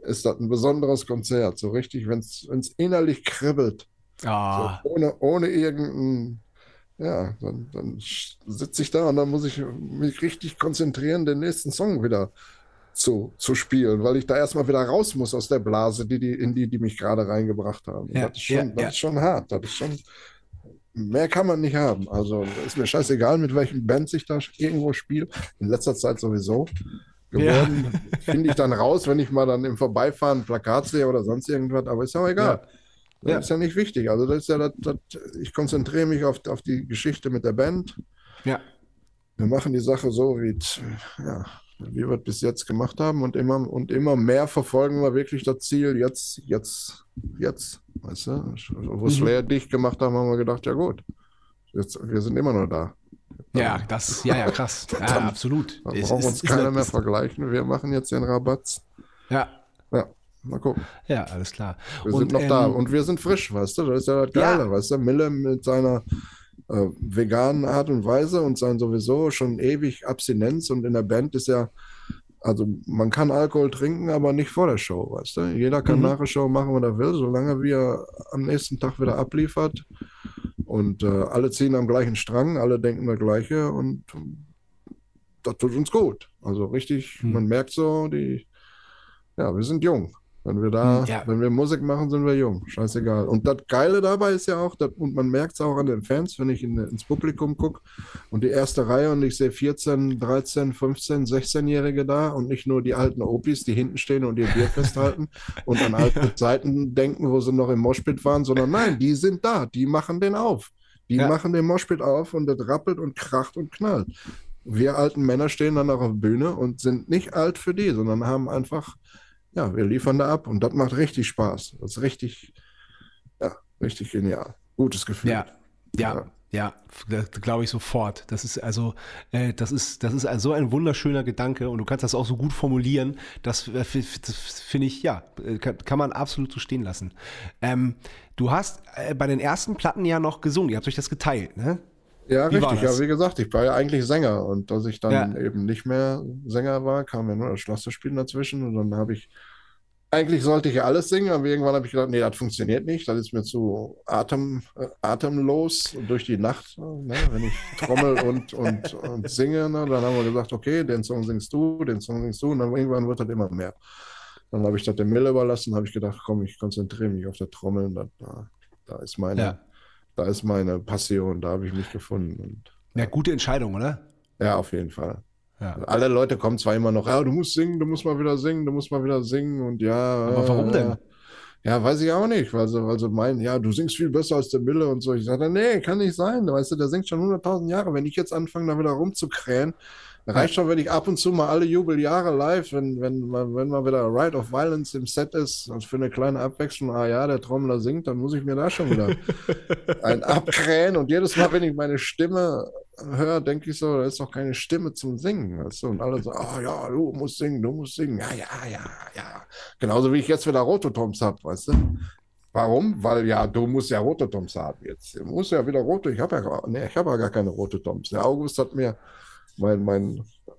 ist das ein besonderes Konzert. So richtig, wenn es innerlich kribbelt, Ah, so ohne, ohne irgendein, ja, dann, dann sitze ich da und dann muss ich mich richtig konzentrieren, den nächsten Song wieder zu, zu spielen, weil ich da erstmal wieder raus muss aus der Blase, die, die, in die, die mich gerade reingebracht haben. Ja, das ist schon, ja, das ja. ist schon hart. Das ist schon, mehr kann man nicht haben. Also ist mir scheißegal, mit welchen Bands ich da irgendwo spiele. In letzter Zeit sowieso geworden. Finde ich dann raus, wenn ich mal dann im Vorbeifahren ein Plakat sehe oder sonst irgendwas, aber ist ja auch egal. Das Ja. ist ja nicht wichtig. Also das ist ja das, das, ich konzentriere mich auf, auf die Geschichte mit der Band. ja. Wir machen die Sache so, wie, ja, wie wir es bis jetzt gemacht haben und immer, und immer mehr verfolgen wir wirklich das Ziel, jetzt, jetzt, jetzt. Weißt du? Wo Mhm. Slayer dicht gemacht haben, haben wir gedacht, ja gut, jetzt, wir sind immer noch da. Ja, das, ja, ja, krass. *laughs* Ja, Dann- absolut. Da Es- braucht es uns keiner eine- mehr vergleichen. Wir machen jetzt den Rabatz. Ja, Ja, mal gucken. ja, alles klar. Wir Und, sind noch ähm, da und wir sind frisch, weißt du? Das ist ja das Ja. Geile, weißt du? Mille mit seiner äh, veganen Art und Weise und sein sowieso schon ewig Abstinenz und in der Band ist ja, also man kann Alkohol trinken, aber nicht vor der Show, weißt du? Jeder kann Mhm. nach der Show machen, was er will, solange wir am nächsten Tag wieder abliefert und äh, alle ziehen am gleichen Strang, alle denken das Gleiche und ähm, das tut uns gut. Also richtig, Mhm. man merkt so, die, ja, wir sind jung. Wenn wir da, Mhm, ja. wenn wir Musik machen, sind wir jung. Scheißegal. Und das Geile dabei ist ja auch, dass, und man merkt es auch an den Fans, wenn ich in, ins Publikum gucke und die erste Reihe und ich sehe 14, 13, 15, 16-Jährige da und nicht nur die alten Opis, die hinten stehen und ihr Bier festhalten *laughs* und an alte Zeiten denken, wo sie noch im Moshpit waren, sondern nein, die sind da, die machen den auf. Die Ja. machen den Moshpit auf und das rappelt und kracht und knallt. Wir alten Männer stehen dann auch auf der Bühne und sind nicht alt für die, sondern haben einfach ja, wir liefern da ab und das macht richtig Spaß. Das ist richtig, ja, richtig genial. Gutes Gefühl. Ja, ja, ja, das glaube ich sofort. Das ist also, äh, das ist, das ist ein, so ein wunderschöner Gedanke und du kannst das auch so gut formulieren. Das, äh, das finde ich, ja, äh, kann, kann man absolut so stehen lassen. Ähm, du hast äh, bei den ersten Platten ja noch gesungen. Ihr habt euch das geteilt, ne? Ja, Wie richtig. Ja, wie gesagt, ich war ja eigentlich Sänger und dass ich dann Ja. eben nicht mehr Sänger war, kam ja nur das Schlosserspielen dazwischen und dann habe ich, eigentlich sollte ich ja alles singen, aber irgendwann habe ich gedacht, nee, das funktioniert nicht, das ist mir zu atem, äh, atemlos durch die Nacht, ne? wenn ich trommel *laughs* und, und, und singe, ne? dann haben wir gesagt, okay, den Song singst du, den Song singst du und dann irgendwann wird das immer mehr. Dann habe ich das dem Mille überlassen, habe ich gedacht, komm, ich konzentriere mich auf das Trommeln, da, da, da ist meine, Ja. Da ist meine Passion, da habe ich mich gefunden. Und, Ja, gute Entscheidung, oder? ja, auf jeden Fall. Ja. Alle Leute kommen zwar immer noch, ja, du musst singen, du musst mal wieder singen, du musst mal wieder singen und ja. Aber warum denn? Ja, weiß ich auch nicht, weil sie, weil sie meinen, ja, du singst viel besser als der Mille und so. Ich sage, nee, kann nicht sein. Weißt du, der singt schon 100.000 Jahre. Wenn ich jetzt anfange, da wieder rumzukrähen, reicht schon, wenn ich ab und zu mal alle Jubeljahre live, wenn, wenn, mal- wenn mal wieder Ride of Violence im Set ist, und für eine kleine Abwechslung, ah ja, der Trommler singt, dann muss ich mir da schon wieder *laughs* ein abkrähen. Und jedes Mal, wenn ich meine Stimme höre, denke ich so, da ist doch keine Stimme zum Singen. Weißt du? Und alle so, ah ja, du musst singen, du musst singen. Ja, ja, ja, ja. Genauso wie ich jetzt wieder Rototoms habe, weißt du? Warum? Weil ja, du musst ja Rototoms haben jetzt. Du musst ja wieder rote. Ich habe ja, nee, ich habe ja gar keine Rototoms. Der August hat mir mein, mein äh,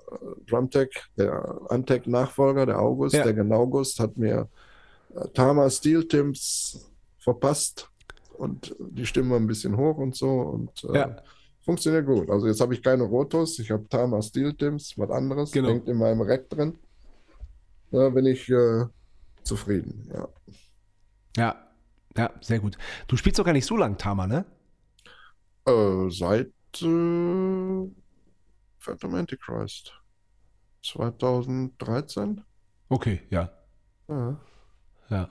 Drumtech, der Antec-Nachfolger, der August, Ja. der Genaugust, hat mir äh, Tama Steel Tims verpasst und die Stimme ein bisschen hoch und so und äh, Ja. funktioniert gut. Also jetzt habe ich keine Rotos, ich habe Tama Steel Tims, was anderes, Genau. hängt in meinem Rack drin. Da bin ich äh, zufrieden, ja. Ja, ja, sehr gut. Du spielst doch gar nicht so lang, Tama, ne? Äh, seit Phantom Antichrist 2013. Okay, ja, Ja. ja.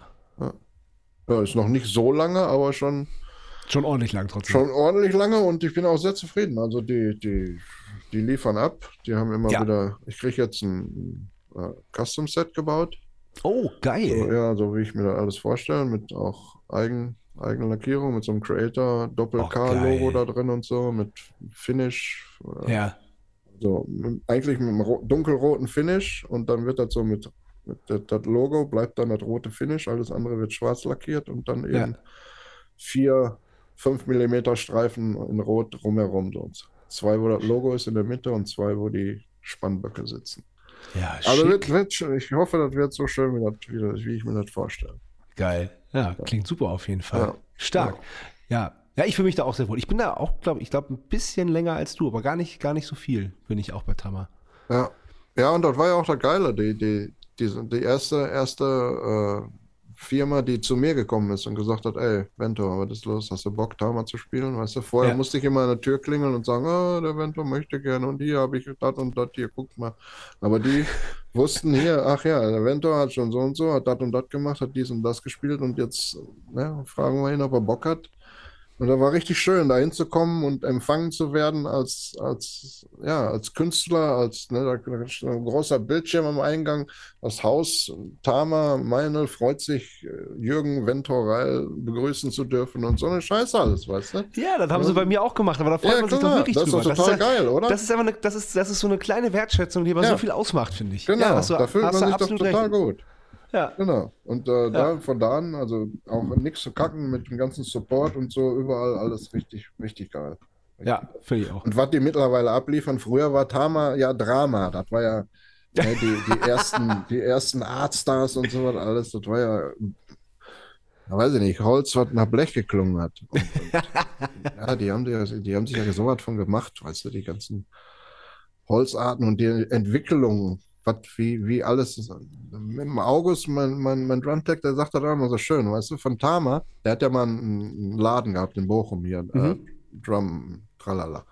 Ja, ist noch nicht so lange, aber schon, Schon ordentlich lang trotzdem. schon ordentlich lange und ich bin auch sehr zufrieden. Also die, die, die liefern ab. Die haben immer Ja. wieder, ich kriege jetzt ein äh, Custom-Set gebaut. Oh, geil. So, ja, so wie ich mir das alles vorstelle, mit auch Eigen, Eigenlackierung, mit so einem Creator, Doppel-K-Logo Oh, da drin und so, mit Finish. äh, Ja, So, eigentlich mit einem ro- dunkelroten Finish und dann wird das so mit, mit das, das Logo bleibt dann das rote Finish, alles andere wird schwarz lackiert und dann eben Ja. vier 5 mm Streifen in Rot drumherum. So. Zwei, wo das Logo ist in der Mitte und zwei, wo die Spannböcke sitzen. ja, Also wird, wird, ich hoffe, das wird so schön, wie, das, wie, das, wie ich mir das vorstelle. Geil. Ja, klingt super auf jeden Fall. Ja. Stark. Ja. Ja. ich fühle mich da auch sehr wohl. Ich bin da auch, glaube ich, glaube ein bisschen länger als du, aber gar nicht, gar nicht so viel bin ich auch bei Tama. Ja, ja, und das war ja auch das Geile. Die, die, die, die erste, erste äh, Firma, die zu mir gekommen ist und gesagt hat, ey, Vento, was ist los? Hast du Bock, Tama zu spielen? Weißt du, vorher Ja. musste ich immer an der Tür klingeln und sagen, oh, der Vento möchte gerne und hier habe ich das und das, hier, guck mal. Aber die *laughs* wussten hier, ach ja, der Vento hat schon so und so, hat das und das gemacht, hat dies und das gespielt und jetzt ne, fragen wir ihn, ob er Bock hat. Und da war richtig schön, da hinzukommen und empfangen zu werden als, als, ja, als Künstler, als ne, da, ist ein großer Bildschirm am Eingang, das Haus, Tama, Meinl freut sich, äh, Jürgen Ventoral begrüßen zu dürfen und so eine Scheiße alles, weißt du? Ja, das haben sie bei mir auch gemacht, aber da freut Ja, man sich klar, doch wirklich das ist drüber. doch total ja, geil, oder? Das ist einfach eine, das ist, das ist so eine kleine Wertschätzung, die aber Ja. so viel ausmacht, finde ich. Genau, ja, hast du, da fühlt hast man sich doch total recht. gut. Ja. Genau. Und äh, da von da an, also auch nichts zu kacken mit dem ganzen Support und so, überall alles richtig, richtig geil. ja, finde ich auch. Und was die mittlerweile abliefern, früher war Tama ja Drama. Das war ja *laughs* ne, die, die ersten, die ersten Artstars und so was alles. Das war ja, ja, weiß ich nicht, Holz, was nach Blech geklungen hat. Und, und, ja, die haben, die, die haben sich ja so was von gemacht, weißt du, die ganzen Holzarten und die Entwicklung, was, wie, wie alles. dem August, mein, mein, mein Drumtech, der sagt das auch immer so schön, weißt du, von Tama, der hat ja mal einen, Laden gehabt in Bochum hier, äh, Drum, tralala.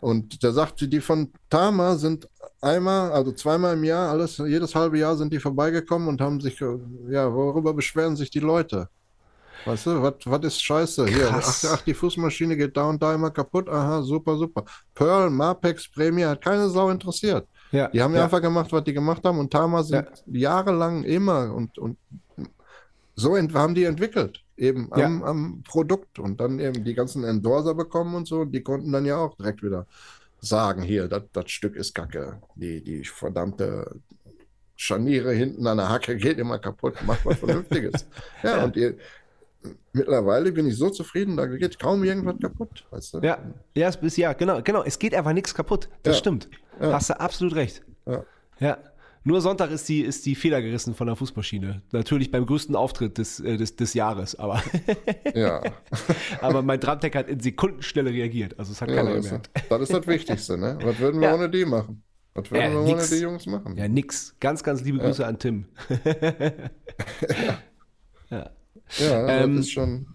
Und der sagte, die von Tama sind einmal, also zweimal im Jahr, alles, jedes halbe Jahr sind die vorbeigekommen und haben sich, äh, ja, worüber beschweren sich die Leute? Weißt du, was ist scheiße? Hier, ach, ach, die Fußmaschine geht da und da immer kaputt. Aha, super, super. Pearl, Marpex, Prämie hat keine Sau interessiert. Ja, Die haben ja einfach gemacht, was die gemacht haben. Und Tama sind jahrelang immer und, und so haben die entwickelt, eben am, am Produkt. Und dann eben die ganzen Endorser bekommen und so. Und die konnten dann ja auch direkt wieder sagen, hier, das Stück ist Kacke, die, die verdammte Scharniere hinten an der Hacke geht immer kaputt, macht was *laughs* Vernünftiges. Ja. und ihr, mittlerweile bin ich so zufrieden, da geht kaum irgendwas kaputt, weißt du? Ja, ja, es ist, ja, genau, genau. Es geht einfach nichts kaputt. Das Ja. stimmt. Ja. Hast du absolut recht. Ja. Ja. Nur Sonntag ist die, ist die Feder gerissen von der Fußmaschine. Natürlich beim größten Auftritt des, äh, des, des Jahres, aber, *laughs* ja. *laughs* aber mein Drumtech hat in Sekundenschnelle reagiert. Also es hat keiner das, gemerkt. das ist das Wichtigste, ne? Was würden wir ohne die machen? Was würden wir ohne nix. die Jungs machen? Ja, nix. Ganz, ganz liebe Grüße an Tim. *laughs* ja. Ja, Ähm, das ist schon,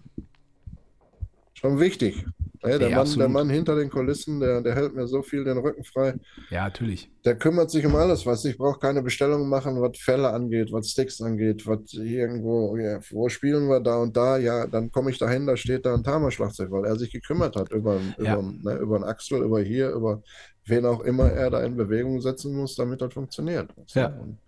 schon wichtig. Ja, der, Ja, Mann, der. Mann hinter den Kulissen, der, der hält mir so viel den Rücken frei. ja, natürlich. Der kümmert sich um alles, du, ich brauche keine Bestellungen machen, was Fälle angeht, was Sticks angeht, was irgendwo, ja, wo spielen wir da und da, ja, dann komme ich dahin, da steht da ein Tama-Schlagzeug, weil er sich gekümmert hat über, Ja. über, ne, über einen Axel, über hier, über wen auch immer er da in Bewegung setzen muss, damit das funktioniert. Ja. Und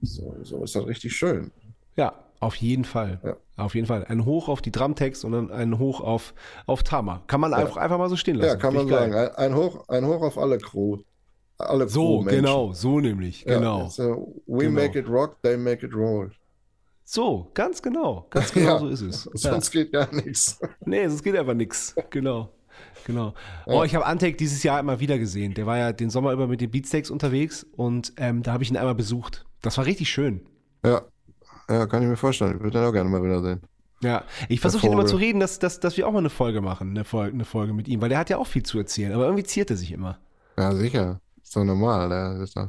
so, so ist das richtig schön. Ja, auf jeden Fall. Ja. Auf jeden Fall. Ein Hoch auf die Drumtext und dann ein Hoch auf, auf Tama. Kann man einfach, einfach mal so stehen lassen. Ja, kann Finde man geil. sagen. Ein, Hoch, ein Hoch auf alle Crew. Alle So, Crewmenschen. genau, so nämlich. Ja, genau. so, we Genau. make it rock, they make it roll. So, ganz genau. Ganz genau *laughs* Ja, so ist es. *laughs* Ja. Sonst geht gar nichts. Nee, sonst geht einfach nichts. Genau. Genau. Oh, ich habe Antec dieses Jahr immer wieder gesehen. Der war ja den Sommer über mit den Beatsteaks unterwegs und ähm, da habe ich ihn einmal besucht. Das war richtig schön. Ja, ja, kann ich mir vorstellen. Ich würde den auch gerne mal wiedersehen. Ja, ich versuche ihn immer zu reden, dass, dass, dass wir auch mal eine Folge machen, eine Folge, eine Folge mit ihm, weil der hat ja auch viel zu erzählen, aber irgendwie ziert er sich immer. Ja, sicher. Ist doch normal. Der ist, doch,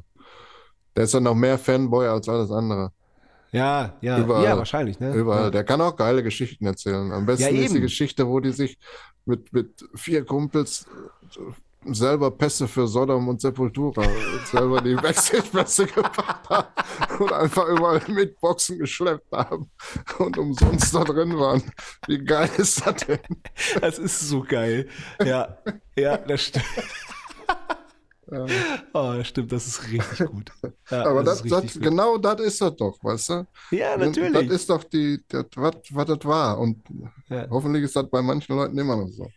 der ist doch noch mehr Fanboy als alles andere. Ja, ja, Überall. ja, wahrscheinlich, ne? Überall. Ja. Der kann auch geile Geschichten erzählen. Am besten Ja, ist die. Geschichte, wo die sich mit, mit vier Kumpels selber Pässe für Sodom und Sepultura selber die *laughs* Backstage-Pässe gepackt haben und einfach überall mit Boxen geschleppt haben und umsonst da drin waren. Wie geil ist das denn? Das ist so geil. Ja, ja, das stimmt. *laughs* Oh, das stimmt, das ist richtig gut. Ja, Aber das das, das, gut. genau das ist das doch, weißt du? Ja, Das natürlich. ist doch die, das, was, was das war. Und Ja. hoffentlich ist das bei manchen Leuten immer noch so.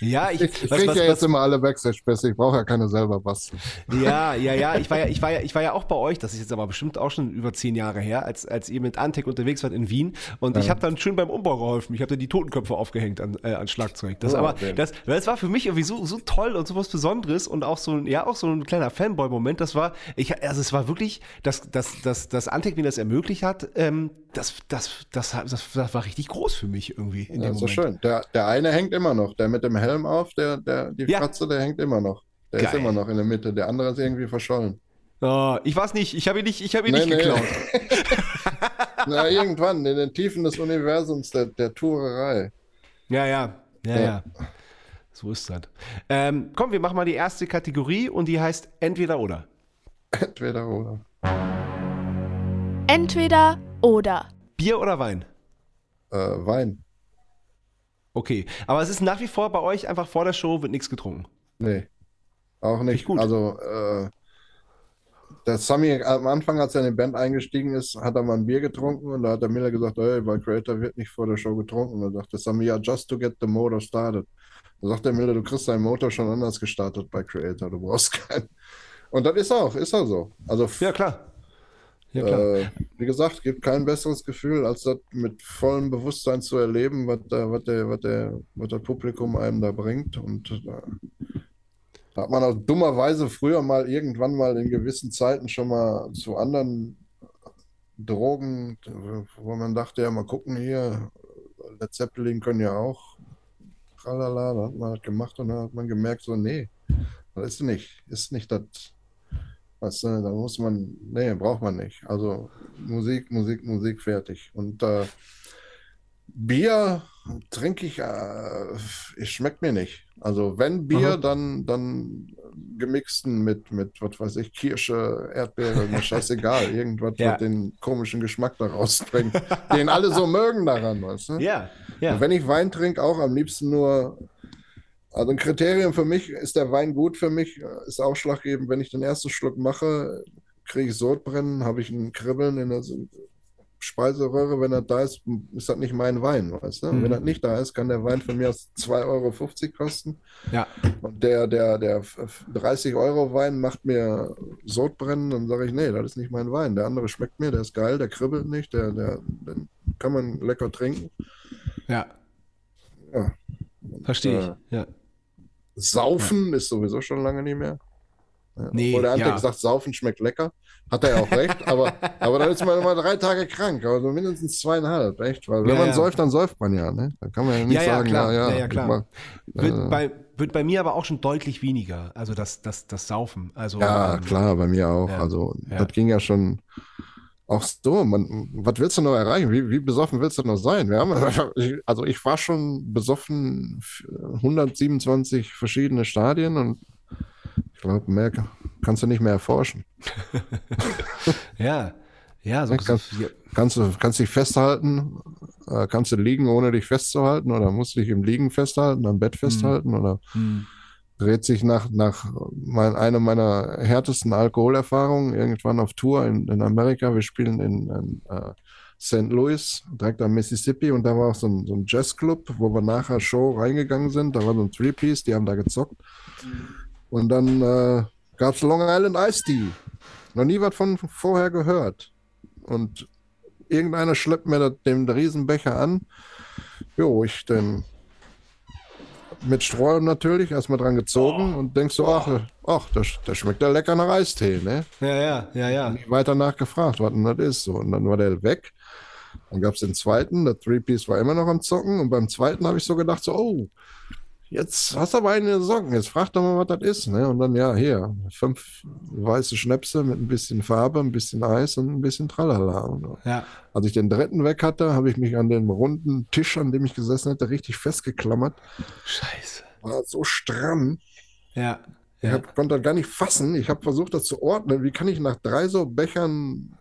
Ja, ich, Ich, ich was- kriege was- ja was- jetzt immer alle Backstage-Pässe, ich brauche ja keine selber basteln. Ja, *laughs* ja, ja. Ich war ja, ich war ja, ich war ja auch bei euch. Das ist jetzt aber bestimmt auch schon über zehn Jahre her, als, als ihr mit Antec unterwegs wart in Wien. Und ich habe dann schön beim Umbau geholfen. Ich habe dann die Totenköpfe aufgehängt an, äh, an Schlagzeug. Das, Oh, aber das, das war für mich irgendwie so, so toll und so was Besonderes und auch so ein, ja, auch so ein kleiner Fanboy-Moment. Das war, ich, also es war wirklich, dass, dass, dass, dass Antec mir das ermöglicht hat, ähm, das, das, das, das, das war richtig groß für mich irgendwie in Ja, dem ist so Moment. schön. Der, der eine hängt immer noch, der mit dem Helm auf, der, der, die Ja. Fratze, der hängt immer noch. Der ist Geil. immer noch in der Mitte. Der andere ist irgendwie verschollen. Oh, ich weiß nicht, ich habe ihn nicht, ich habe ihn Nee, nicht nee. geklaut. *laughs* Na, irgendwann, in den Tiefen des Universums der, der Tourerei. Ja, ja, ja, Ja. ja. So ist das. Ähm, komm, wir machen mal die erste Kategorie und die heißt entweder oder. Entweder oder. Entweder oder. Bier oder Wein? Äh, Wein. Okay, aber es ist nach wie vor bei euch einfach vor der Show wird nichts getrunken. Nee, auch nicht. gut. Also, äh, der Sammy am Anfang, als er in die Band eingestiegen ist, hat er mal ein Bier getrunken und da hat der Miller gesagt, hey, bei Creator wird nicht vor der Show getrunken. Und da sagt der Sammy, ja, just to get the motor started. Da sagt der Miller, du kriegst deinen Motor schon anders gestartet bei Creator, du brauchst keinen. Und das ist auch, ist auch so. Also, Ja, klar. Ja, äh, wie gesagt, gibt kein besseres Gefühl, als das mit vollem Bewusstsein zu erleben, was, da, was, der, was, der, was das Publikum einem da bringt. Und äh, da hat man auch dummerweise früher mal irgendwann mal in gewissen Zeiten schon mal zu anderen Drogen, wo man dachte, ja, mal gucken hier, Led Zeppelin können ja auch. Tralala, da hat man halt gemacht und dann hat man gemerkt, so, nee, das ist nicht, ist nicht das. Was, äh, da muss man, nee, braucht man nicht. Also Musik, Musik, Musik, fertig. Und äh, Bier trinke ich, äh, es schmeckt mir nicht. Also wenn Bier, Aha. dann, dann gemixten mit, mit, was weiß ich, Kirsche, Erdbeere, mir scheißegal. *laughs* Irgendwas, Ja. was den komischen Geschmack da rausbringt, den alle so mögen daran, weißt du? ja, ja. Und wenn ich Wein trinke, auch am liebsten nur. Also ein Kriterium für mich, ist der Wein gut für mich, äh, ist ausschlaggebend, wenn ich den ersten Schluck mache, kriege ich Sodbrennen, habe ich ein Kribbeln in der Speiseröhre, wenn er da ist, ist das nicht mein Wein, weißt du? Mhm. Wenn er nicht da ist, kann der Wein von mir aus 2,50 Euro kosten. ja. Und der, der, der 30 Euro Wein macht mir Sodbrennen, dann sage ich, nee, das ist nicht mein Wein. Der andere schmeckt mir, der ist geil, der kribbelt nicht, der, der, den kann man lecker trinken. ja. Ja. Verstehe ich. Äh, Ja. Saufen ist sowieso schon lange nicht mehr. Ja, Nee, obwohl der andere ja. gesagt, Saufen schmeckt lecker. Hat er ja auch recht, *laughs* aber, aber dann ist man immer drei Tage krank, also mindestens zweieinhalb, echt. Weil wenn Ja, man ja. säuft, dann säuft man ja, ne? Da kann man ja nicht Ja, ja, sagen, klar. ja, ja, Ja, ja, klar. mach- Wird, äh, bei, wird bei mir aber auch schon deutlich weniger. Also das, das, das Saufen. Also, Ja, ähm, klar, bei mir auch. ja, Also, ja. das ging ja schon auch so. Man, was willst du noch erreichen? Wie, wie besoffen willst du noch sein? Wir haben, *laughs* also, ich war schon besoffen, f- 127 verschiedene Stadien und ich glaube, mehr ka- kannst du nicht mehr erforschen. *laughs* Ja, ja, so, Ja, kann- ja, Kannst du kannst dich festhalten, äh, kannst du liegen, ohne dich festzuhalten, oder musst du dich im Liegen festhalten, am Bett festhalten, oder hm, dreht sich nach, nach mein, einer meiner härtesten Alkoholerfahrungen irgendwann auf Tour in, in Amerika. Wir spielen in, in äh, St. Louis, direkt am Mississippi, und da war auch so ein, so ein Jazzclub, wo wir nachher Show reingegangen sind. Da war so ein Three-Piece, die haben da gezockt. Und dann äh, gab es Long Island Ice Tea. Noch nie was von vorher gehört. Und irgendeiner schleppt mir das- den Riesenbecher an. Jo, ich den mit Strohhalm natürlich erstmal dran gezogen und denkst so, ach, ach, das, das schmeckt ja lecker nach Eistee, ne? ja, ja, ja, ja. Nie weiter nachgefragt, was denn das ist. So. Und dann war der weg. Dann gab es den zweiten, der Three-Piece war immer noch am Zocken. Und beim zweiten habe ich so gedacht, so, oh, jetzt hast du aber eine Socken, jetzt frag doch mal, was das ist. Ne? Und dann, ja, hier, fünf weiße Schnäpse mit ein bisschen Farbe, ein bisschen Eis und ein bisschen Tralala. Und Ja, als ich den dritten weg hatte, habe ich mich an den runden Tisch, an dem ich gesessen hatte, richtig festgeklammert. scheiße. War so stramm. Ja, Ich ja. hab, konnte das gar nicht fassen. Ich habe versucht, das zu ordnen. Wie kann ich nach drei so Bechern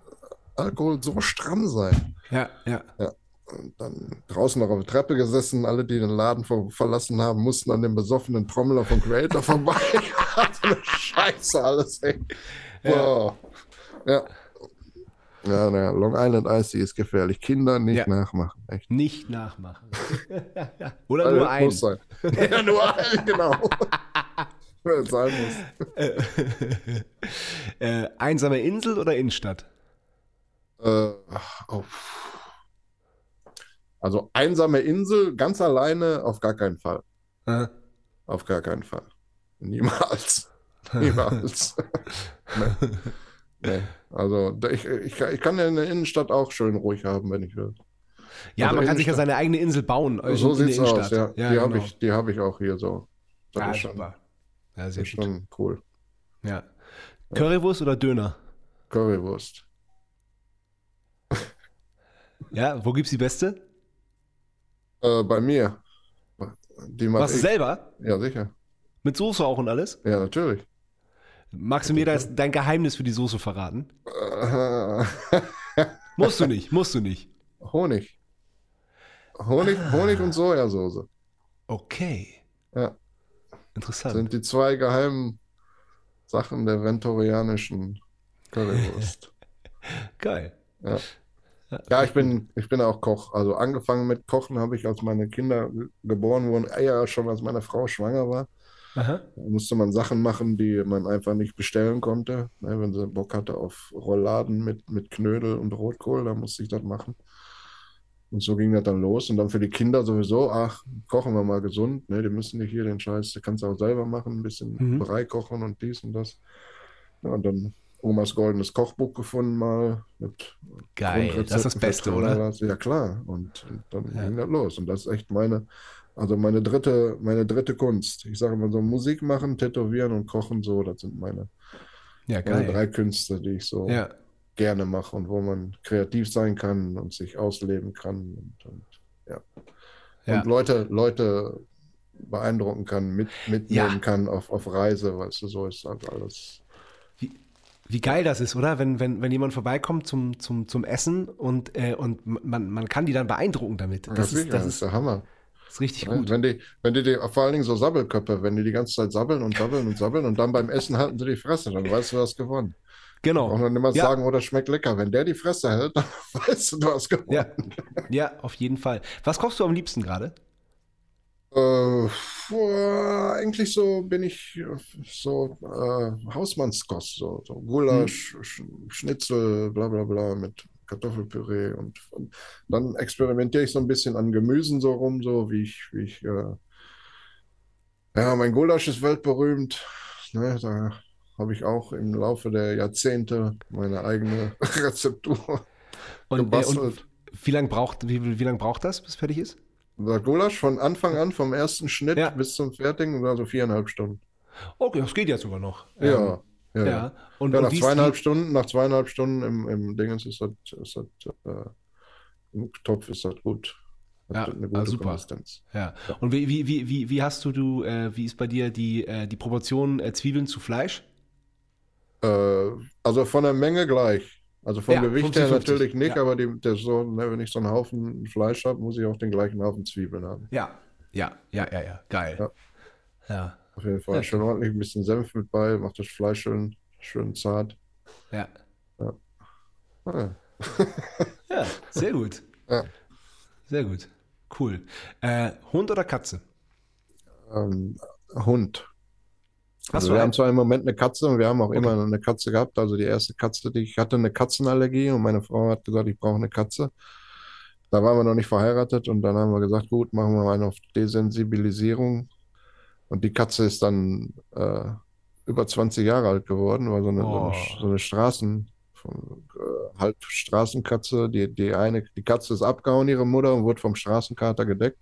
Alkohol so stramm sein? Ja, ja. Und dann draußen noch auf der Treppe gesessen. Alle, die den Laden ver verlassen haben, mussten an dem besoffenen Trommler von Creator *laughs* vorbei. *laughs* so eine Scheiße alles, ey. Wow. Ja. Ja, naja, Long Island Ice ist gefährlich. Kinder nicht Ja. nachmachen. Echt. Nicht nachmachen. *laughs* Oder Also, nur ein. Muss sein. ja, nur ein, genau. Wenn sein muss. äh, einsame Insel oder Innenstadt? Äh, oh. Also einsame Insel, ganz alleine, auf gar keinen Fall. Äh, Auf gar keinen Fall. Niemals. *laughs* Niemals. nee. Nee. Also ich, ich, ich kann ja in der Innenstadt auch schön ruhig haben, wenn ich will. Ja, Also man kann sich ja Innenstadt. seine eigene Insel bauen. äh, so in der sieht's aus, Innenstadt. ja. die habe genau. ich, die hab ich auch hier so. Das Ja, ist schon, super. Ja, sehr ist gut. schon cool. Ja. Currywurst oder Döner? Currywurst. Ja, wo gibt's die beste? Äh, bei mir. Die mach Machst du ich. selber? Ja, sicher. Mit Soße auch und alles? Ja, natürlich. Magst du mir das, dein Geheimnis für die Soße verraten? Äh, *laughs* Musst du nicht, musst du nicht. Honig. Honig, Honig und Sojasauce. Okay. Ja. Interessant. Sind die zwei geheimen Sachen der ventorianischen Currywurst. *laughs* Geil. Ja. Ja, ich bin, ich bin auch Koch. Also angefangen mit Kochen habe ich, als meine Kinder geboren wurden, eher schon als meine Frau schwanger war. Aha. Da musste man Sachen machen, die man einfach nicht bestellen konnte. Ne, wenn sie Bock hatte auf Rouladen mit, mit Knödel und Rotkohl, dann musste ich das machen. Und so ging das dann los. Und dann für die Kinder sowieso, ach, kochen wir mal gesund. Ne, die müssen nicht hier den Scheiß, du kannst auch selber machen, ein bisschen Mhm. Brei kochen und dies und das. Ja, und dann Omas goldenes Kochbuch gefunden mal mit Geil. Das ist das Beste, oder? Ja, klar. Und, und dann Ja. ging das los. Und das ist echt meine, also meine dritte, meine dritte Kunst. Ich sage immer so, Musik machen, tätowieren und kochen, so, das sind meine, Ja, meine drei Künste, die ich so Ja. gerne mache und wo man kreativ sein kann und sich ausleben kann und, und, ja. Und Leute, Leute beeindrucken kann, mit, mitnehmen kann auf, auf Reise, weißt du, so ist halt alles. Wie geil das ist, oder? Wenn, wenn, wenn jemand vorbeikommt zum, zum, zum Essen und, äh, und man, man kann die dann beeindrucken damit. Das, Natürlich, ist, das ist, der Hammer. ist richtig Ja, gut. Wenn die, wenn die, die, vor allen Dingen so Sabbelköpfe, wenn die die ganze Zeit sabbeln und sabbeln und sabbeln und dann beim Essen halten sie die Fresse, dann weißt du, du hast gewonnen. Genau. Braucht noch niemand Ja. sagen, oh, das schmeckt lecker. Wenn der die Fresse hält, *laughs* dann weißt du, du hast gewonnen. Ja. ja, auf jeden Fall. Was kochst du am liebsten gerade? Äh, eigentlich so bin ich äh, so äh, Hausmannskost, so, so Gulasch, Sch Schnitzel, bla bla bla mit Kartoffelpüree und, und dann experimentiere ich so ein bisschen an Gemüsen so rum, so wie ich, wie ich, äh, ja, mein Gulasch ist weltberühmt, ne, da habe ich auch im Laufe der Jahrzehnte meine eigene *laughs* Rezeptur Und, äh, und gebastelt. wie lange braucht, wie, wie lang braucht das, bis es fertig ist? Der Gulasch von Anfang an, vom ersten Schnitt Ja. bis zum Fertigen, also viereinhalb Stunden. Okay, das geht ja sogar noch. Ja, Ähm, ja. ja. Und, Ja, nach zweieinhalb die- Stunden, nach zweieinhalb Stunden im, im Dingens ist das, ist das äh, im Topf ist das gut. Hat Ja, eine ah, super. Konsistenz. Ja. Und wie, wie, wie, wie, wie hast du, du äh, wie ist bei dir die, äh, die Proportion äh, Zwiebeln zu Fleisch? Äh, also von der Menge gleich. Also vom Ja, Gewicht her 50-50, natürlich nicht, ja. aber die, der so, ne, wenn ich so einen Haufen Fleisch habe, muss ich auch den gleichen Haufen Zwiebeln haben. Ja. Ja, ja, ja, ja. Geil. Ja. Ja. Auf jeden Fall schön ordentlich ein bisschen Senf mit bei, macht das Fleisch schön, schön zart. Ja. Ah, *laughs* Ja, sehr gut. Sehr gut. Cool. Äh, Hund oder Katze? ähm, Hund. Also wir einen? haben zwar im Moment eine Katze und wir haben auch Okay. immer eine Katze gehabt. Also die erste Katze, die ich hatte, eine Katzenallergie und meine Frau hat gesagt, ich brauche eine Katze. Da waren wir noch nicht verheiratet und dann haben wir gesagt, gut, machen wir mal eine auf Desensibilisierung. Und die Katze ist dann äh, über 20 Jahre alt geworden, war so eine, Oh. so eine Straßen, äh, halb Straßenkatze. Die, die eine, die Katze ist abgehauen, ihre Mutter, und wurde vom Straßenkater gedeckt.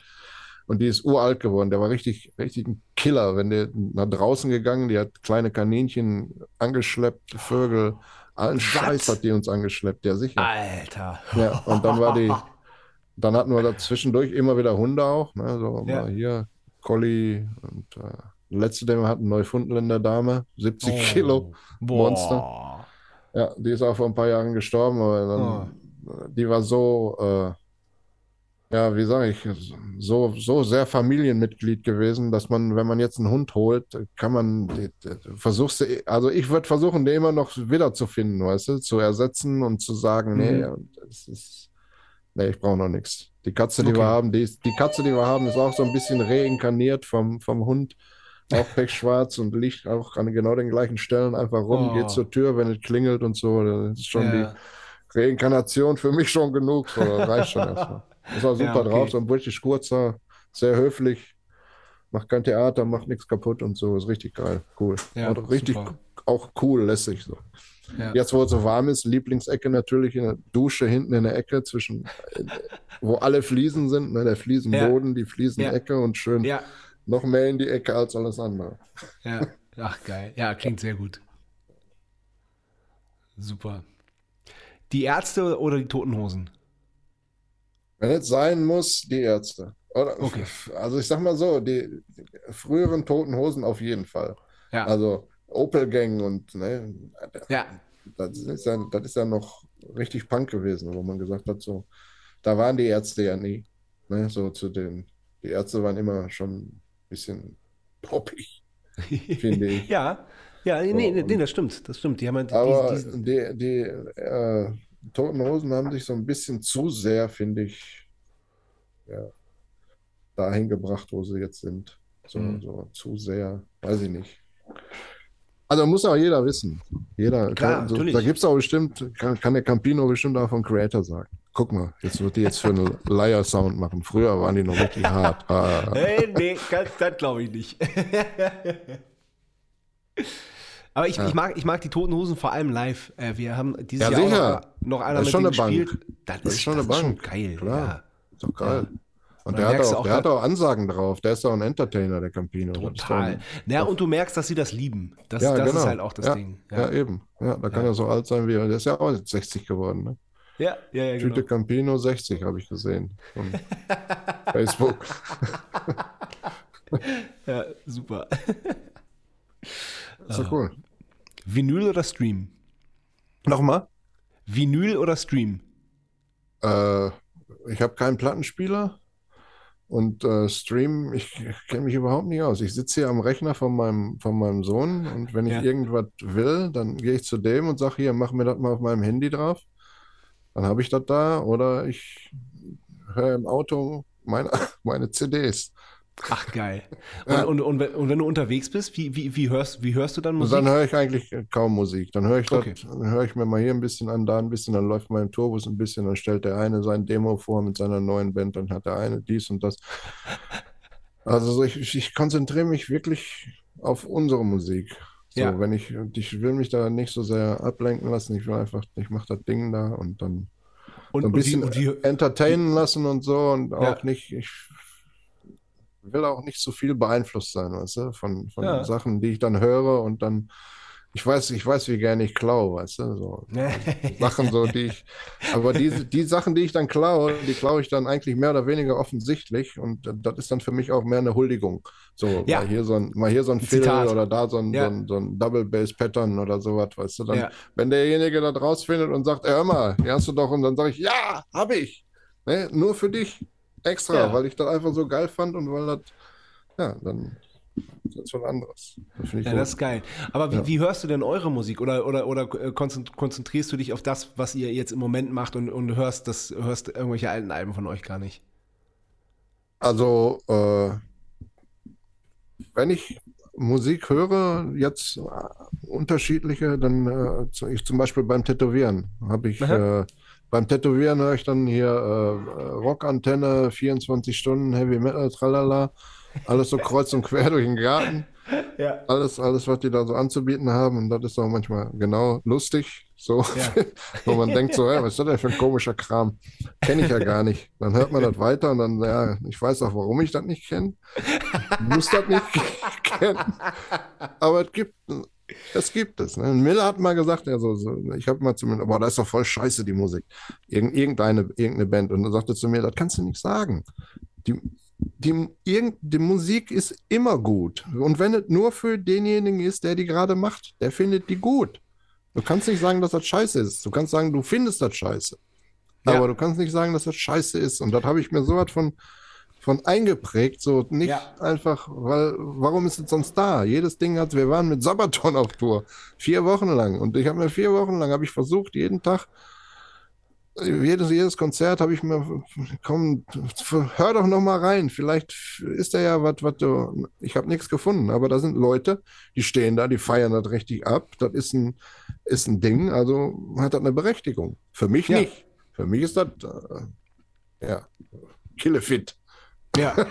Und die ist uralt geworden. Der war richtig, richtig ein Killer. Wenn der nach draußen gegangen, die hat kleine Kaninchen angeschleppt, Vögel, allen Scheiß hat die uns angeschleppt, ja sicher. Alter. Ja, und dann war die, *laughs* dann hatten wir da zwischendurch immer wieder Hunde auch, ne, so Ja. hier, Collie und äh, letzte, den wir hatten, Neufundländer Dame, 70 Oh. Kilo. Boah. Monster. Ja, die ist auch vor ein paar Jahren gestorben, aber dann, die war so, äh, ja, wie sage ich, so, so sehr Familienmitglied gewesen, dass man, wenn man jetzt einen Hund holt, kann man, versuchst du, also ich würde versuchen, den immer noch wiederzufinden, weißt du, zu ersetzen und zu sagen, nee, das ist, nee, ich brauche noch nichts. Die Katze, die Okay. wir haben, die, ist, die Katze, die wir haben, ist auch so ein bisschen reinkarniert vom, vom Hund. Auch pechschwarz und liegt auch an genau den gleichen Stellen einfach rum, Oh. geht zur Tür, wenn es klingelt und so. Das ist schon Ja. die Reinkarnation für mich schon genug. So, reicht schon erstmal. Ist auch super Ja, okay. drauf, so ein wirklich kurzer, sehr höflich, macht kein Theater, macht nichts kaputt und so. Ist richtig geil, cool. Ja, und richtig super. auch cool, lässig so. Ja. Jetzt, wo es so warm ist, Lieblingsecke natürlich in der Dusche hinten in der Ecke zwischen, äh, wo alle Fliesen sind, ne, der Fliesenboden, die Fliesenecke und schön Ja. noch mehr in die Ecke als alles andere. Ja. Ach, geil. Ja, klingt sehr gut. Super. Die Ärzte oder die Toten Hosen? Wenn es sein muss, die Ärzte. Oder, Okay. Also ich sag mal so, die, die früheren Toten Hosen auf jeden Fall. Ja. Also Opel Gang und ne, ja. das ist ja, das ist ja noch richtig Punk gewesen, wo man gesagt hat, so, da waren die Ärzte ja nie. Ne, so zu den die Ärzte waren immer schon ein bisschen poppig, *laughs* finde ich. ja, ja, nee, nee, nee, das stimmt, das stimmt. Die haben halt Aber diese- diese- die, die äh, Toten Hosen haben sich so ein bisschen zu sehr, finde ich, ja, dahin gebracht, wo sie jetzt sind. So, Mhm. so zu sehr, weiß ich nicht. Also muss auch jeder wissen. Jeder, Klar, kann, so, natürlich. da gibt es auch bestimmt, kann, kann der Campino bestimmt auch von Creator sagen. Guck mal, jetzt wird die jetzt für einen *laughs* Liar-Sound machen. Früher waren die noch richtig hart. Ah, Hey, nee, das, das glaube ich nicht. *laughs* Aber ich, ich, mag, ich mag die Toten Hosen vor allem live. Äh, wir haben dieses Ja, Jahr sicher. noch, noch einer Das ist mit schon eine gespielt. Das, Das ist, ist schon das eine ist schon Bank. geil. Klar. Ist doch geil. Und Und der, hat auch, auch, der hat auch Ansagen drauf. Der ist auch ein Entertainer, der Campino. Ja, total. Naja, und du merkst, dass sie das lieben. Das, Ja, das genau. ist halt auch das ja, Ding. Ja. eben. Ja, da kann Ja. er so alt sein wie er. Der ist ja auch jetzt 60 geworden. Ne? ja, ja, ja, genau. Tüte Campino 60 habe ich gesehen. Von *laughs* Facebook. ja super. *laughs* Ist doch cool. Vinyl oder Stream? Nochmal? Vinyl oder Stream? Äh, ich habe keinen Plattenspieler und äh, Stream, ich, kenne mich überhaupt nicht aus. Ich sitze hier am Rechner von meinem, von meinem Sohn und wenn ich Ja. irgendwas will, dann gehe ich zu dem und sage, hier, mach mir das mal auf meinem Handy drauf. Dann habe ich das da oder ich höre im Auto meine, *laughs* meine CDs. Ach, geil. *laughs* Und, Ja. und, und, wenn, und wenn du unterwegs bist, wie, wie, wie, hörst, wie hörst du dann Musik? dann höre ich eigentlich kaum Musik. Dann höre ich das, Okay. dann höre ich mir mal hier ein bisschen an, da ein bisschen, dann läuft mein Turbus ein bisschen, dann stellt der eine sein Demo vor mit seiner neuen Band, dann hat der eine dies und das. *laughs* Also so ich, ich- konzentriere mich wirklich auf unsere Musik. So, Ja. wenn ich, ich will mich da nicht so sehr ablenken lassen, ich will einfach, ich mache das Ding da und dann und, so ein und, bisschen und wie, entertainen lassen und so und auch Ja. nicht, ich will auch nicht so viel beeinflusst sein, weißt du, von, von Ja. Sachen, die ich dann höre und dann, ich weiß, ich weiß, wie gerne ich klaue, weißt du, so *laughs* Sachen so, die ich, aber die, die Sachen, die ich dann klaue, die klaue ich dann eigentlich mehr oder weniger offensichtlich und das ist dann für mich auch mehr eine Huldigung. So, Ja. mal hier so ein, mal hier so ein Fill Zitat. oder da so ein, Ja. so ein, so ein Double Bass Pattern oder sowas, weißt du, dann, Ja. wenn derjenige das rausfindet und sagt, hör mal, die hast du doch, und dann sage ich, ja, habe ich. Ne? Nur für dich. Extra, Ja. weil ich das einfach so geil fand und weil das, ja, dann ist das was anderes. Das Ja, gut. das ist geil. Aber wie, Ja. wie hörst du denn eure Musik? Oder, oder, oder äh, konzent- konzentrierst du dich auf das, was ihr jetzt im Moment macht und, und hörst, das, hörst irgendwelche alten Alben von euch gar nicht? Also, äh, wenn ich Musik höre, jetzt äh, unterschiedliche, dann äh, ich zum Beispiel beim Tätowieren habe ich äh, beim Tätowieren höre ich dann hier äh, Rockantenne, 24 Stunden Heavy Metal, tralala, alles so kreuz und quer durch den Garten, Ja. alles, alles, was die da so anzubieten haben und das ist auch manchmal genau lustig, so, Ja. *laughs* wo man denkt so, ja, was ist das denn für ein komischer Kram? Kenne ich ja gar nicht. Dann hört man das weiter und dann, ja, ich weiß auch, warum ich das nicht kenne. Muss das nicht *laughs* kennen. Aber es gibt, es gibt es. Ne? Miller hat mal gesagt, ja, so, so, ich habe mal zu mir, boah, das ist doch voll scheiße, die Musik. Irgend, irgendeine, irgendeine Band. Und er sagte zu mir, das kannst du nicht sagen. Die, die, irgend, die Musik ist immer gut. Und wenn es nur für denjenigen ist, der die gerade macht, der findet die gut. Du kannst nicht sagen, dass das scheiße ist. Du kannst sagen, du findest das scheiße. Ja. Aber du kannst nicht sagen, dass das scheiße ist. Und das habe ich mir so was von, von eingeprägt. So nicht Ja. einfach, weil, warum ist es sonst da? Jedes Ding hat, wir waren mit Sabaton auf Tour. Vier Wochen lang. Und ich habe mir vier Wochen lang, habe ich versucht, jeden Tag, jedes, jedes Konzert habe ich mir, komm, hör doch noch mal rein. Vielleicht ist da ja was, was du, ich habe nichts gefunden. Aber da sind Leute, die stehen da, die feiern das richtig ab. Das ist ein, ist ein Ding, also hat das eine Berechtigung. Für mich Ja. nicht. Für mich ist das, äh, ja, Killefit. Ja. *laughs*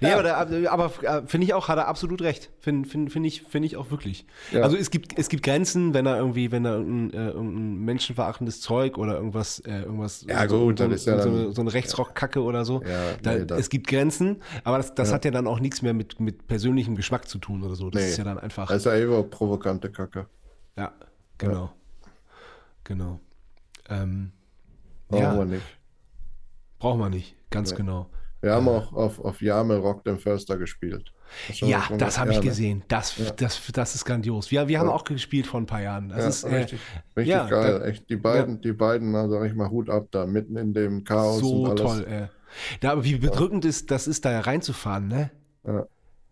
nee, aber, da- aber äh, finde ich auch, hat er absolut recht. Finde find, find ich, find ich auch wirklich. Ja. Also es gibt, es gibt Grenzen, wenn er irgendwie, wenn er irgendein, äh, irgendein menschenverachtendes Zeug oder irgendwas, äh, irgendwas, Ja, so, gut, so, das ist ja so, dann- eine, so eine Rechtsrockkacke oder so. Ja, da, nee, es gibt Grenzen, aber das, das hat ja dann auch nichts mehr mit, mit persönlichem Geschmack zu tun oder so. Das Nee. ist ja dann einfach. Das ist ja eben provokante Kacke. ja, genau. Genau. Ähm, Brauchen ja, wir nicht. Braucht man nicht, ganz Nee. genau. Wir haben auch auf, auf Jamel Rock den Förster gespielt. Du Ja, das habe ich ja, gesehen. Das, Ja. das, das ist grandios. Wir, wir haben Ja. auch gespielt vor ein paar Jahren. Das Ja, ist äh, richtig, richtig ja, geil. da- Echt, die beiden, die beiden, also sag ich mal, Hut ab da, mitten in dem Chaos so und alles. toll. Äh. Ja, aber wie bedrückend ist, das ist, da reinzufahren, ne? Ja.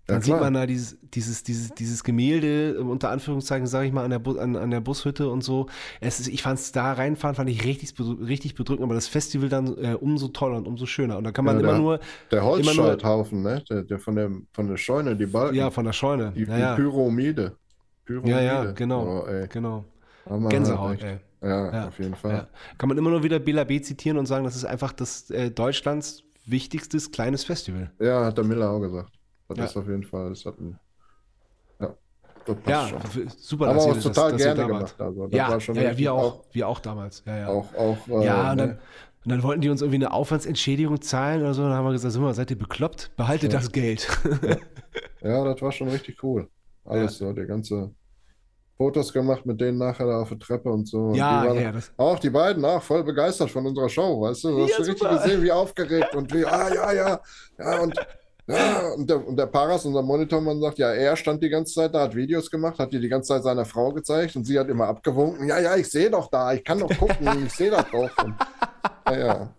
Dann Ja, sieht man da dieses, dieses, dieses, dieses Gemälde, unter Anführungszeichen, sage ich mal, an der, Bu an, an der Bushütte und so. Es ist, ich fand es da reinfahren, fand ich richtig, richtig bedrückend, aber das Festival dann äh, umso toller und umso schöner. Und da kann man Ja, immer da- nur, Der Holzscheithaufen, ne? Der, der von, der, von der Scheune, die Balken. ja, von der Scheune. die, ja, ja, die Pyramide. ja, ja, genau, Oh, genau. Gänsehaut, ey. Ja, Ja, auf jeden Fall. Kann man immer nur wieder Bela B zitieren und sagen, das ist einfach das äh, Deutschlands wichtigstes kleines Festival. Ja, hat der Miller auch gesagt. Das Ja. ist auf jeden Fall, das hat ein, ja, das Ja, schon. super, Aber dass auch ihr das, total ihr gerne da wart. gemacht. Also, das Ja, war schon ja, ja, wir auch, wir auch damals. Ja, ja. Auch, auch, äh, Ja, und dann, ne? und dann wollten die uns irgendwie eine Aufwandsentschädigung zahlen oder so. Dann haben wir gesagt, sag mal, seid ihr bekloppt? Behaltet das Geld. ja, das war schon richtig cool. Alles so, die ganze Fotos gemacht mit denen nachher da auf der Treppe und so. Und ja, die waren ja, das, Auch die beiden auch voll begeistert von unserer Show, weißt du? Du hast Ja, du richtig gesehen, wie aufgeregt und wie, ah, ja, ja, ja, und, ja, und der, und der Paras, unser Monitormann, sagt, ja, er stand die ganze Zeit da, hat Videos gemacht, hat die die ganze Zeit seiner Frau gezeigt und sie hat immer abgewunken, ja, ja, ich sehe doch da, ich kann doch gucken, *laughs* ich sehe das doch. Und, ja, ja,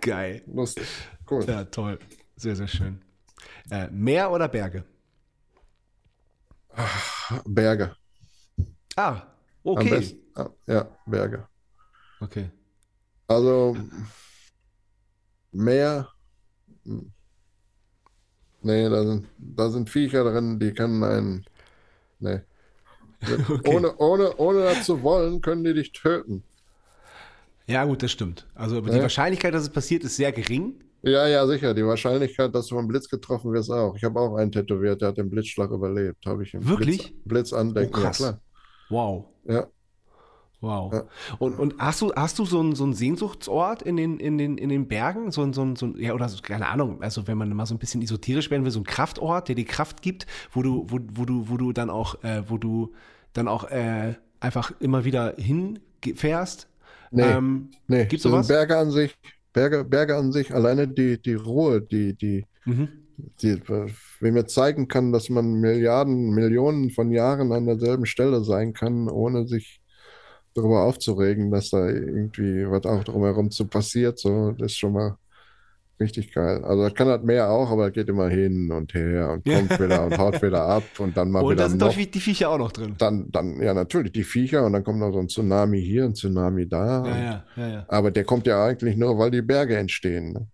geil. lustig, cool. Ja, toll. Sehr, sehr schön. Äh, Meer oder Berge? Berge, Ah, okay. besten. Ja, Berge. Okay. Also, Meer, hm. Nee, da sind, da sind Viecher drin, die können einen, nee. *laughs* Okay. Ohne, ohne, ohne das zu wollen, können die dich töten. Ja, gut, das stimmt. Also die Ja. Wahrscheinlichkeit, dass es passiert, ist sehr gering. Ja, ja, sicher. Die Wahrscheinlichkeit, dass du vom Blitz getroffen wirst, auch. Ich habe auch einen tätowiert, der hat den Blitzschlag überlebt. Habe ich im Wirklich? Blitz, Blitz andenken. Oh, krass. Ja. Wow. Ja. Wow. Ja. Und, und hast du, hast du so einen, so einen Sehnsuchtsort in den, in den, in den Bergen? So ein, so ein, so ein, ja, oder so, keine Ahnung, also wenn man mal so ein bisschen esoterisch werden will, so ein Kraftort, der dir Kraft gibt, wo du, wo, wo du, wo du dann auch, äh, wo du dann auch äh, einfach immer wieder hinfährst? Nee, Ähm, nee. gibt's das sowas? Berge an sich, Berge, Berge an sich, alleine die, die Ruhe, die, die, mhm. die, wenn mir zeigen kann, dass man Milliarden, Millionen von Jahren an derselben Stelle sein kann, ohne sich darüber aufzuregen, dass da irgendwie was auch drumherum zu passiert, so, das ist schon mal richtig geil. Also das kann das Meer auch, aber geht immer hin und her und kommt wieder und haut wieder ab und dann mal Und wieder da sind noch. doch die Viecher auch noch drin. Dann, dann, ja, natürlich die Viecher und dann kommt noch so ein Tsunami hier, ein Tsunami da. Ja, ja, ja, ja. Aber der kommt ja eigentlich nur, weil die Berge entstehen. Ne?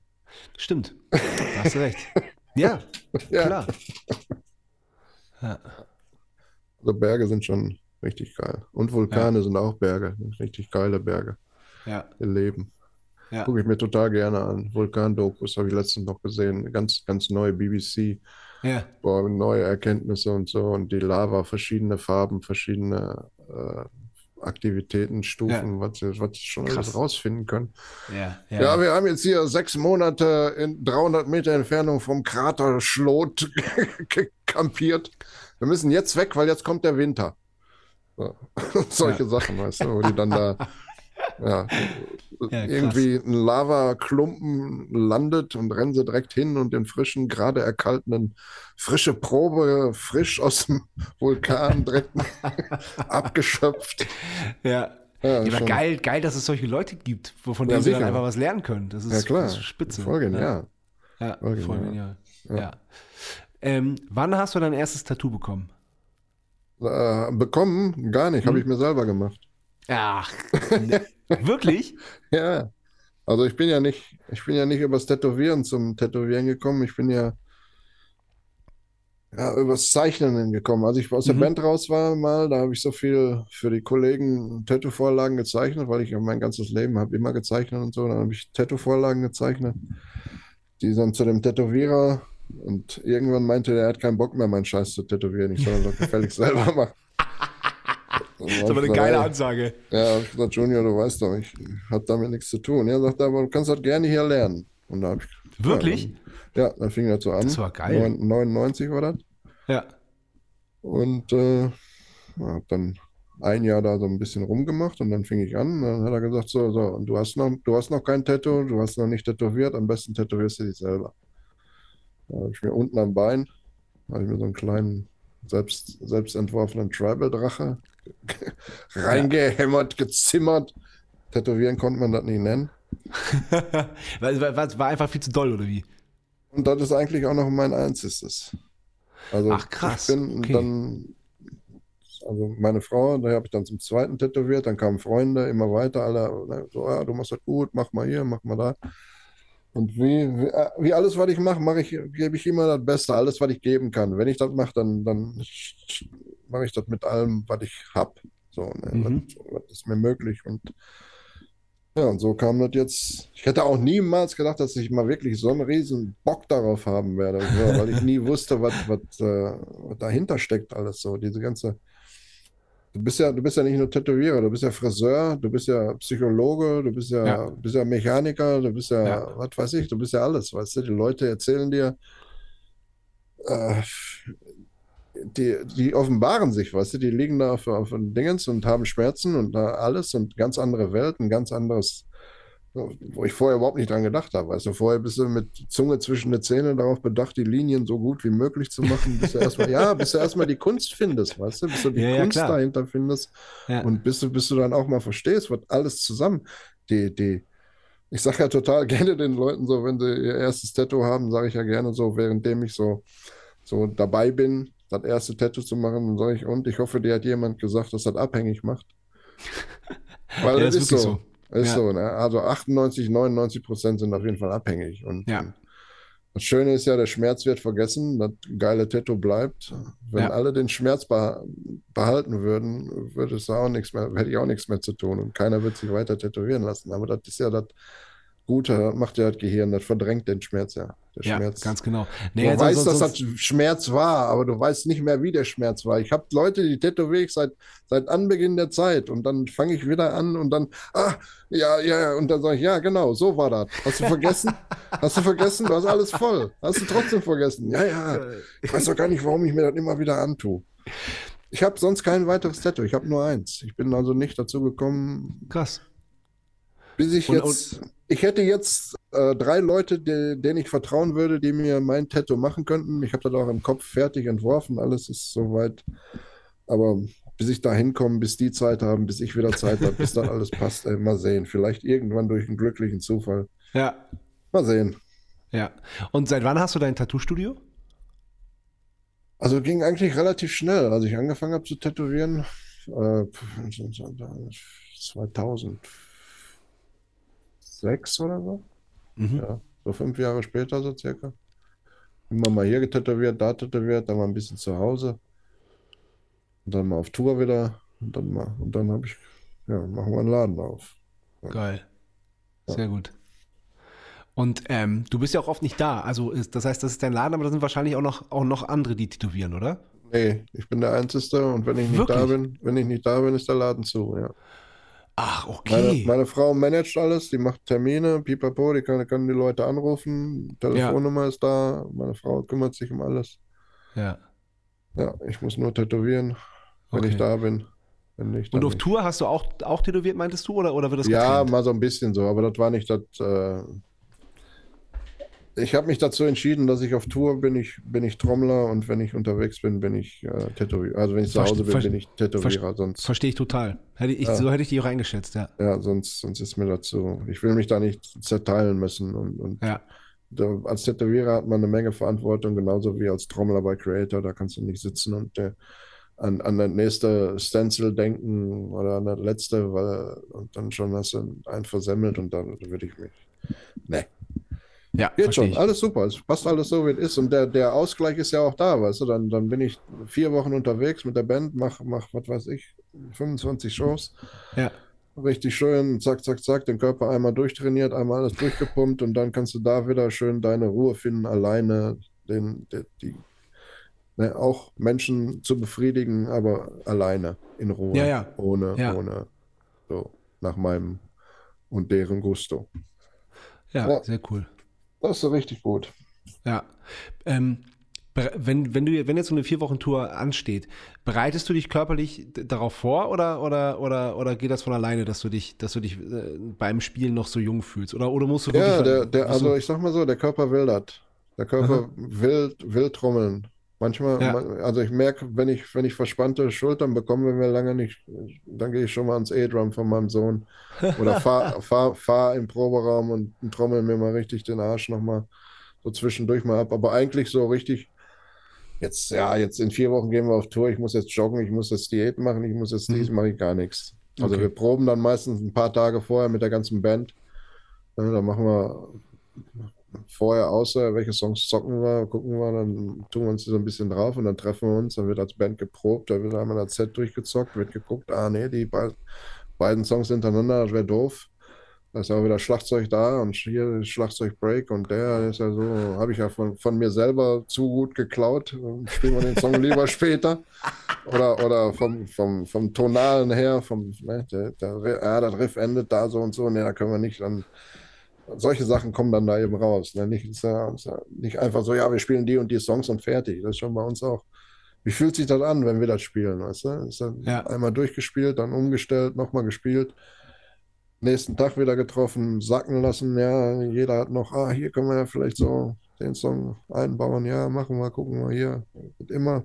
Stimmt. Da hast du recht. Ja, *laughs* Ja. klar. Ja. Also Berge sind schon richtig geil. Und Vulkane sind auch Berge, richtig geile Berge. Ja. Ihr Leben. Ja. Gucke ich mir total gerne an. Vulkandokus habe ich letztens noch gesehen. Ganz, ganz neue BBC. Ja. Boah, neue Erkenntnisse und so. Und die Lava, verschiedene Farben, verschiedene äh, Aktivitäten, Stufen, was, sie- was sie schon Krass. alles rausfinden können. Ja, Ja, wir haben jetzt hier sechs Monate in 300 Meter Entfernung vom Krater Schlot *laughs* kampiert. Wir müssen jetzt weg, weil jetzt kommt der Winter. So. *laughs* Solche Sachen, weißt du, wo die dann da *laughs* ja, Ja, irgendwie ein Lavaklumpen landet und rennen sie direkt hin und den frischen, gerade erkalteten, frische Probe, frisch aus dem *laughs* Vulkan direkt abgeschöpft. Ja. Ja, Ja, geil, geil, dass es solche Leute gibt, von Ja, denen sie dann einfach was lernen können. Das ist, Ja, klar. das ist spitze. Voll genial. Ja, ja Voll genial. Ja. Ähm, wann hast du dein erstes Tattoo bekommen? Äh, bekommen? Gar nicht, habe Hm? ich mir selber gemacht. Ach, *laughs* wirklich? Ja. Also ich bin ja nicht, ich bin ja nicht übers Tätowieren zum Tätowieren gekommen. Ich bin ja, ja übers Zeichnen gekommen. Als ich aus der Mhm. Band raus war mal, da habe ich so viel für die Kollegen Tattoo-Vorlagen gezeichnet, weil ich ja mein ganzes Leben habe immer gezeichnet und so. Dann habe ich Tattoo-Vorlagen gezeichnet. Die dann zu dem Tätowierer und irgendwann meinte der, er hat keinen Bock mehr, meinen Scheiß zu tätowieren. Ich soll das doch gefälligst *laughs* selber machen. Das ist aber eine gesagt, geile ey, Ansage. ja, ich gesagt, Junior, du weißt doch, ich habe damit nichts zu tun. Er sagt, aber du kannst das gerne hier lernen. Und da habe ich, Wirklich? Ja, dann, ja, dann fing das so an. Das war geil. Neun- 99 war das. Ja. Und äh, ja, hab dann ein Jahr da so ein bisschen rumgemacht und dann fing ich an. Dann hat er gesagt, so, so, und du hast noch, du hast noch kein Tattoo, du hast noch nicht tätowiert, am besten tätowierst du dich selber. Da habe ich mir unten am Bein, habe ich mir so einen kleinen, selbst, selbst entworfenen Tribal-Drache *laughs* reingehämmert, gezimmert. Tätowieren konnte man das nicht nennen. *laughs* war, war, war einfach viel zu doll, oder wie? Und das ist eigentlich auch noch mein einziges. Also Ach, krass, ich bin okay. dann, also meine Frau, da habe ich dann zum zweiten tätowiert, dann kamen Freunde immer weiter, alle ne, so, ja, du machst das gut, mach mal hier, mach mal da. Und wie, wie, äh, wie alles, was ich mache, mache ich, gebe ich immer das Beste, alles, was ich geben kann. Wenn ich das mache, dann, dann mache ich das mit allem, was ich habe. So, ne? Mhm. Was, was ist mir möglich. Und ja, und so kam das jetzt. Ich hätte auch niemals gedacht, dass ich mal wirklich so einen riesen Bock darauf haben werde, weil ich nie *laughs* wusste, was, was, äh, was dahinter steckt alles so. Diese ganze. Du bist ja, du bist ja nicht nur Tätowierer, du bist ja Friseur, du bist ja Psychologe, du bist ja, Ja. bist ja Mechaniker, du bist ja, Ja. was weiß ich, du bist ja alles, weißt du? Die Leute erzählen dir, äh, die, die offenbaren sich, weißt du, die liegen da auf, auf Dingens und haben Schmerzen und alles und ganz andere Welt, ein ganz anderes, wo ich vorher überhaupt nicht dran gedacht habe. Du, vorher bist du mit Zunge zwischen den Zähnen darauf bedacht, die Linien so gut wie möglich zu machen, bis du *laughs* erstmal, ja, bis du erstmal die Kunst findest, weißt du, bis du die Ja, ja, Kunst klar. dahinter findest Ja. und bis du, bis du dann auch mal verstehst, was alles zusammen, die, die, ich sage ja total *laughs* gerne den Leuten so, wenn sie ihr erstes Tattoo haben, sage ich ja gerne so, währenddem ich so, so dabei bin, das erste Tattoo zu machen, dann sage ich, und ich hoffe, dir hat jemand gesagt, dass das abhängig macht. *laughs* Weil Ja, das ist ist so. so. Ist Ja. so, ne? Also 98, 99 Prozent sind auf jeden Fall abhängig. Und Ja. das Schöne ist ja, der Schmerz wird vergessen, das geile Tattoo bleibt. Wenn Ja. alle den Schmerz beha- behalten würden, würde es auch nichts mehr, hätte ich auch nichts mehr zu tun und keiner wird sich weiter tätowieren lassen. Aber das ist ja das Gute, macht ja das Gehirn, das verdrängt den Schmerz ja. Der Ja, Schmerz. ganz genau. Du Nee, also weißt, dass das Schmerz war, aber du weißt nicht mehr, wie der Schmerz war. Ich habe Leute, die tätowiere ich seit, seit Anbeginn der Zeit und dann fange ich wieder an und dann, ah, ja, ja, ja, und dann sage ich, ja, genau, so war das. Hast du vergessen? *laughs* Hast du vergessen? Du hast alles voll. Hast du trotzdem vergessen? Ja, ja. Ich weiß doch gar nicht, warum ich mir das immer wieder antue. Ich habe sonst kein weiteres Tattoo. Ich habe nur eins. Ich bin also nicht dazu gekommen, krass. bis ich Und- jetzt, ich hätte jetzt äh, drei Leute, die, denen ich vertrauen würde, die mir mein Tattoo machen könnten. Ich habe das auch im Kopf fertig entworfen, alles ist soweit. Aber bis ich da hinkomme, bis die Zeit haben, bis ich wieder Zeit habe, bis dann *laughs* alles passt, ey, mal sehen. Vielleicht irgendwann durch einen glücklichen Zufall. Ja. Mal sehen. Ja. Und seit wann hast du dein Tattoo-Studio? Also ging eigentlich relativ schnell, als ich angefangen habe zu tätowieren. Äh, 2006 oder so. Mhm. Ja, so fünf Jahre später, so circa. Immer mal hier getätowiert, da tätowiert, dann mal ein bisschen zu Hause. Und dann mal auf Tour wieder. Und dann mal, und dann habe ich, ja, machen wir einen Laden auf. Geil. Sehr gut. Und ähm, du bist ja auch oft nicht da. Also ist, das heißt, das ist dein Laden, aber da sind wahrscheinlich auch noch, auch noch andere, die tätowieren, oder? Nee, ich bin der Einzige und wenn ich nicht da Wirklich? bin, wenn ich nicht da bin, ist der Laden zu, ja. Ach, Meine, okay. meine Frau managt alles, die macht Termine, pipapo, die kann, kann die Leute anrufen, Telefonnummer ist da, meine Frau kümmert sich um alles. ja. Ja, ich muss nur tätowieren, wenn ich Okay. da bin. Wenn nicht, Und auf nicht. Tour hast du auch, auch tätowiert, meintest du, oder, oder wird das Ja, getrennt? mal so ein bisschen so, aber das war nicht das. Äh, ich habe mich dazu entschieden, dass ich auf Tour bin, ich bin ich Trommler und wenn ich unterwegs bin, bin ich äh, Tätowierer. Also wenn ich zu Hause bin, bin ich Tätowierer. Sonst, Verstehe ich total. Hätte ich, Ja. So hätte ich dich auch eingeschätzt, ja. ja, sonst, sonst ist mir dazu. Ich will mich da nicht zerteilen müssen. Und, und Ja, da, als Tätowierer hat man eine Menge Verantwortung, genauso wie als Trommler bei Creator. Da kannst du nicht sitzen und äh, an, an das nächste Stencil denken oder an das letzte, weil und dann schon hast du einen versemmelt und dann würde ich mich. Nee. Ja Geht schon, ich. alles super. Es passt alles so, wie es ist. Und der, der Ausgleich ist ja auch da, weißt du. Dann, dann bin ich vier Wochen unterwegs mit der Band, mach, mach, was weiß ich, 25 Shows. Ja, Richtig schön, zack, zack, zack, den Körper einmal durchtrainiert, einmal alles durchgepumpt und dann kannst du da wieder schön deine Ruhe finden, alleine den, der, die, ne, auch Menschen zu befriedigen, aber alleine, in Ruhe, Ja, ja. ohne, Ja. ohne, so, nach meinem und deren Gusto. Ja. sehr cool. Das ist so richtig gut. Ja. Ähm, wenn, wenn, du, wenn jetzt so eine vier Wochen Tour ansteht, bereitest du dich körperlich darauf vor oder, oder, oder, oder geht das von alleine, dass du dich, dass du dich äh, beim Spielen noch so jung fühlst? Oder, oder musst du wirklich. Ja, der, der, also ich sag mal so, der Körper will das. Der Körper will, will trommeln. Manchmal, Ja. also ich merke, wenn ich, wenn ich verspannte Schultern bekomme, wenn wir lange nicht, dann gehe ich schon mal ans E-Drum von meinem Sohn. Oder fahr, *laughs* fahr, fahr im Proberaum und trommel mir mal richtig den Arsch nochmal so zwischendurch mal ab. Aber eigentlich so richtig, jetzt, ja, jetzt in vier Wochen gehen wir auf Tour, ich muss jetzt joggen, ich muss jetzt Diät machen, ich muss jetzt dies, mache ich gar nichts. Also Okay. wir proben dann meistens ein paar Tage vorher mit der ganzen Band. Ja, dann machen wir vorher außer, welche Songs zocken wir, gucken wir, dann tun wir uns so ein bisschen drauf und dann treffen wir uns, dann wird als Band geprobt, da wird einmal das Set durchgezockt, wird geguckt, ah nee, die be beiden Songs hintereinander, das wäre doof. Da ist auch wieder Schlagzeug da und hier ist Schlagzeug-Break und der ist ja so, habe ich ja von, von mir selber zu gut geklaut. Spielen wir den Song *laughs* lieber später. Oder, oder vom, vom, vom Tonalen her, vom, ne, der, der, ja, das Riff endet da so und so, ne, da können wir nicht dann solche Sachen kommen dann da eben raus. Ne? Nicht, ist ja, ist ja nicht einfach so, ja, wir spielen die und die Songs und fertig. Das ist schon bei uns auch. Wie fühlt sich das an, wenn wir das spielen? Weißt du? Ist dann Ja. einmal durchgespielt, dann umgestellt, nochmal gespielt. Nächsten Tag wieder getroffen, sacken lassen. Ja, jeder hat noch, ah, hier können wir ja vielleicht so den Song einbauen. Ja, machen wir, gucken wir hier. Wird immer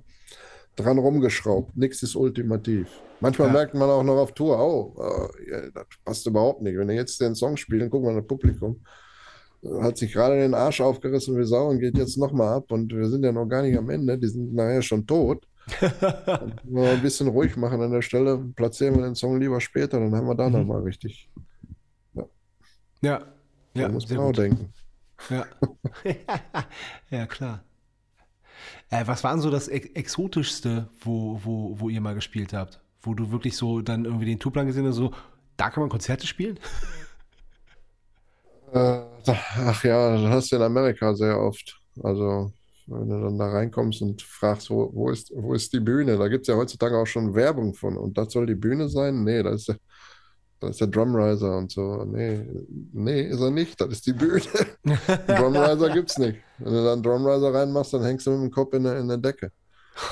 dran rumgeschraubt. Nichts ist ultimativ. Manchmal Ja. merkt man auch noch auf Tour, oh, äh, das passt überhaupt nicht. Wenn wir jetzt den Song spielen, gucken wir das Publikum. Hat sich gerade den Arsch aufgerissen wie Sau und geht jetzt nochmal ab. Und wir sind ja noch gar nicht am Ende. Die sind nachher schon tot. *laughs* Dann wir ein bisschen ruhig machen an der Stelle. Platzieren wir den Song lieber später, dann haben wir da Mhm. nochmal richtig. Ja. Da Ja, muss sehr man auch denken. Ja. *laughs* *laughs* ja, klar. Äh, was war denn so das Ex Exotischste, wo, wo, wo ihr mal gespielt habt? Wo du wirklich so dann irgendwie den Tourplan gesehen hast, so, da kann man Konzerte spielen? *laughs* Äh, ach ja, das hast du in Amerika sehr oft. Also, wenn du dann da reinkommst und fragst, wo, wo ist, wo ist die Bühne? Da gibt es ja heutzutage auch schon Werbung von. Und das soll die Bühne sein? Nee, das ist der, das ist der Drumriser und so. Nee, nee, ist er nicht. Das ist die Bühne. *laughs* Drumriser gibt es nicht. Wenn du da einen Drumriser reinmachst, dann hängst du mit dem Kopf in der, in der Decke.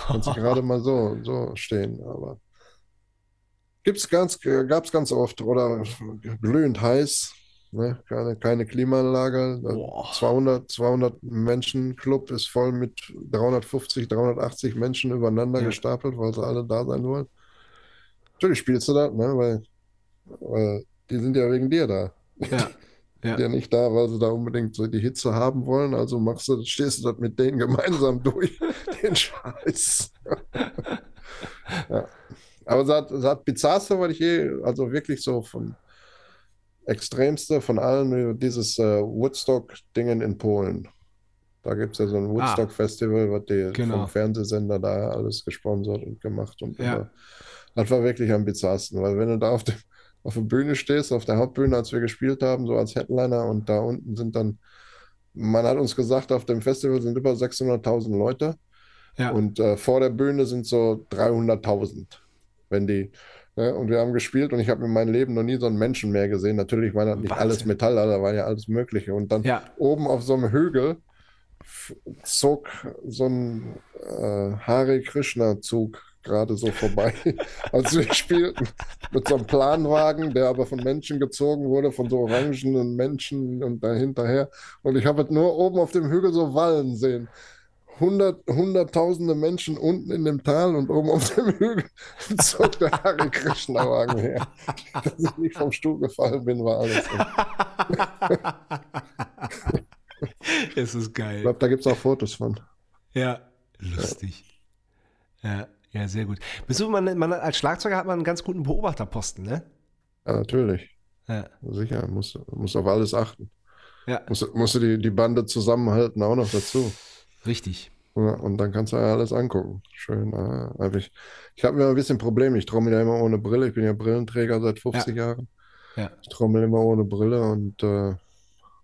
Kannst du gerade mal so, so stehen. Aber gibt's ganz, gab es ganz oft. Oder glühend heiß. Ne? Keine, keine Klimaanlage. Boah. 200, 200 Menschen Club ist voll mit 350, 380 Menschen übereinander Ja. gestapelt, weil sie alle da sein wollen. Natürlich spielst du das, ne? weil, weil die sind ja wegen dir da. Ja. sind *laughs* Ja. ja nicht da, weil sie da unbedingt so die Hitze haben wollen. Also machst du, stehst du das mit denen gemeinsam *laughs* durch, den Scheiß. ja. Aber das, das Bizarrste, was ich je, also wirklich so von extremste von allen, dieses äh, Woodstock-Dingen in Polen. Da gibt es ja so ein Woodstock-Festival, was die Genau. vom Fernsehsender da alles gesponsert und gemacht und Ja. immer. Das war wirklich am bizarrsten, weil wenn du da auf, dem, auf der Bühne stehst, auf der Hauptbühne, als wir gespielt haben, so als Headliner und da unten sind dann, man hat uns gesagt, auf dem Festival sind über 600.000 Leute Ja. und äh, vor der Bühne sind so 300.000, wenn die, ne, und wir haben gespielt und ich habe in meinem Leben noch nie so einen Menschen mehr gesehen. Natürlich war das nicht Wahnsinn. alles Metall, da war ja alles Mögliche. Und dann Ja. oben auf so einem Hügel zog so ein äh, Hare Krishna-Zug gerade so vorbei, *laughs* als wir spielten. Mit so einem Planwagen, der aber von Menschen gezogen wurde, von so orangenen Menschen und dahinterher. Und ich habe es nur oben auf dem Hügel so wallen sehen. Hundert, hunderttausende Menschen unten in dem Tal und oben auf dem Hügel zog *laughs* der Hare Krishna-Wagen her. Dass ich nicht vom Stuhl gefallen bin, war alles. *laughs* Es ist Ich geil. glaube, da gibt es auch Fotos von. Ja, lustig. Ja, ja, sehr gut. Bist du, man, man, als Schlagzeuger hat man einen ganz guten Beobachterposten, ne? Ja, natürlich. Ja. Sicher, muss, muss auf alles achten. Ja, Muss, musst du die, die Bande zusammenhalten, auch noch dazu. richtig. Ja, und dann kannst du ja alles angucken. Schön. Hab ich ich habe mir ein bisschen Probleme. Ich trommel ja immer ohne Brille. Ich bin ja Brillenträger seit 50 Jahren. Ja. Ich trommel immer ohne Brille und äh,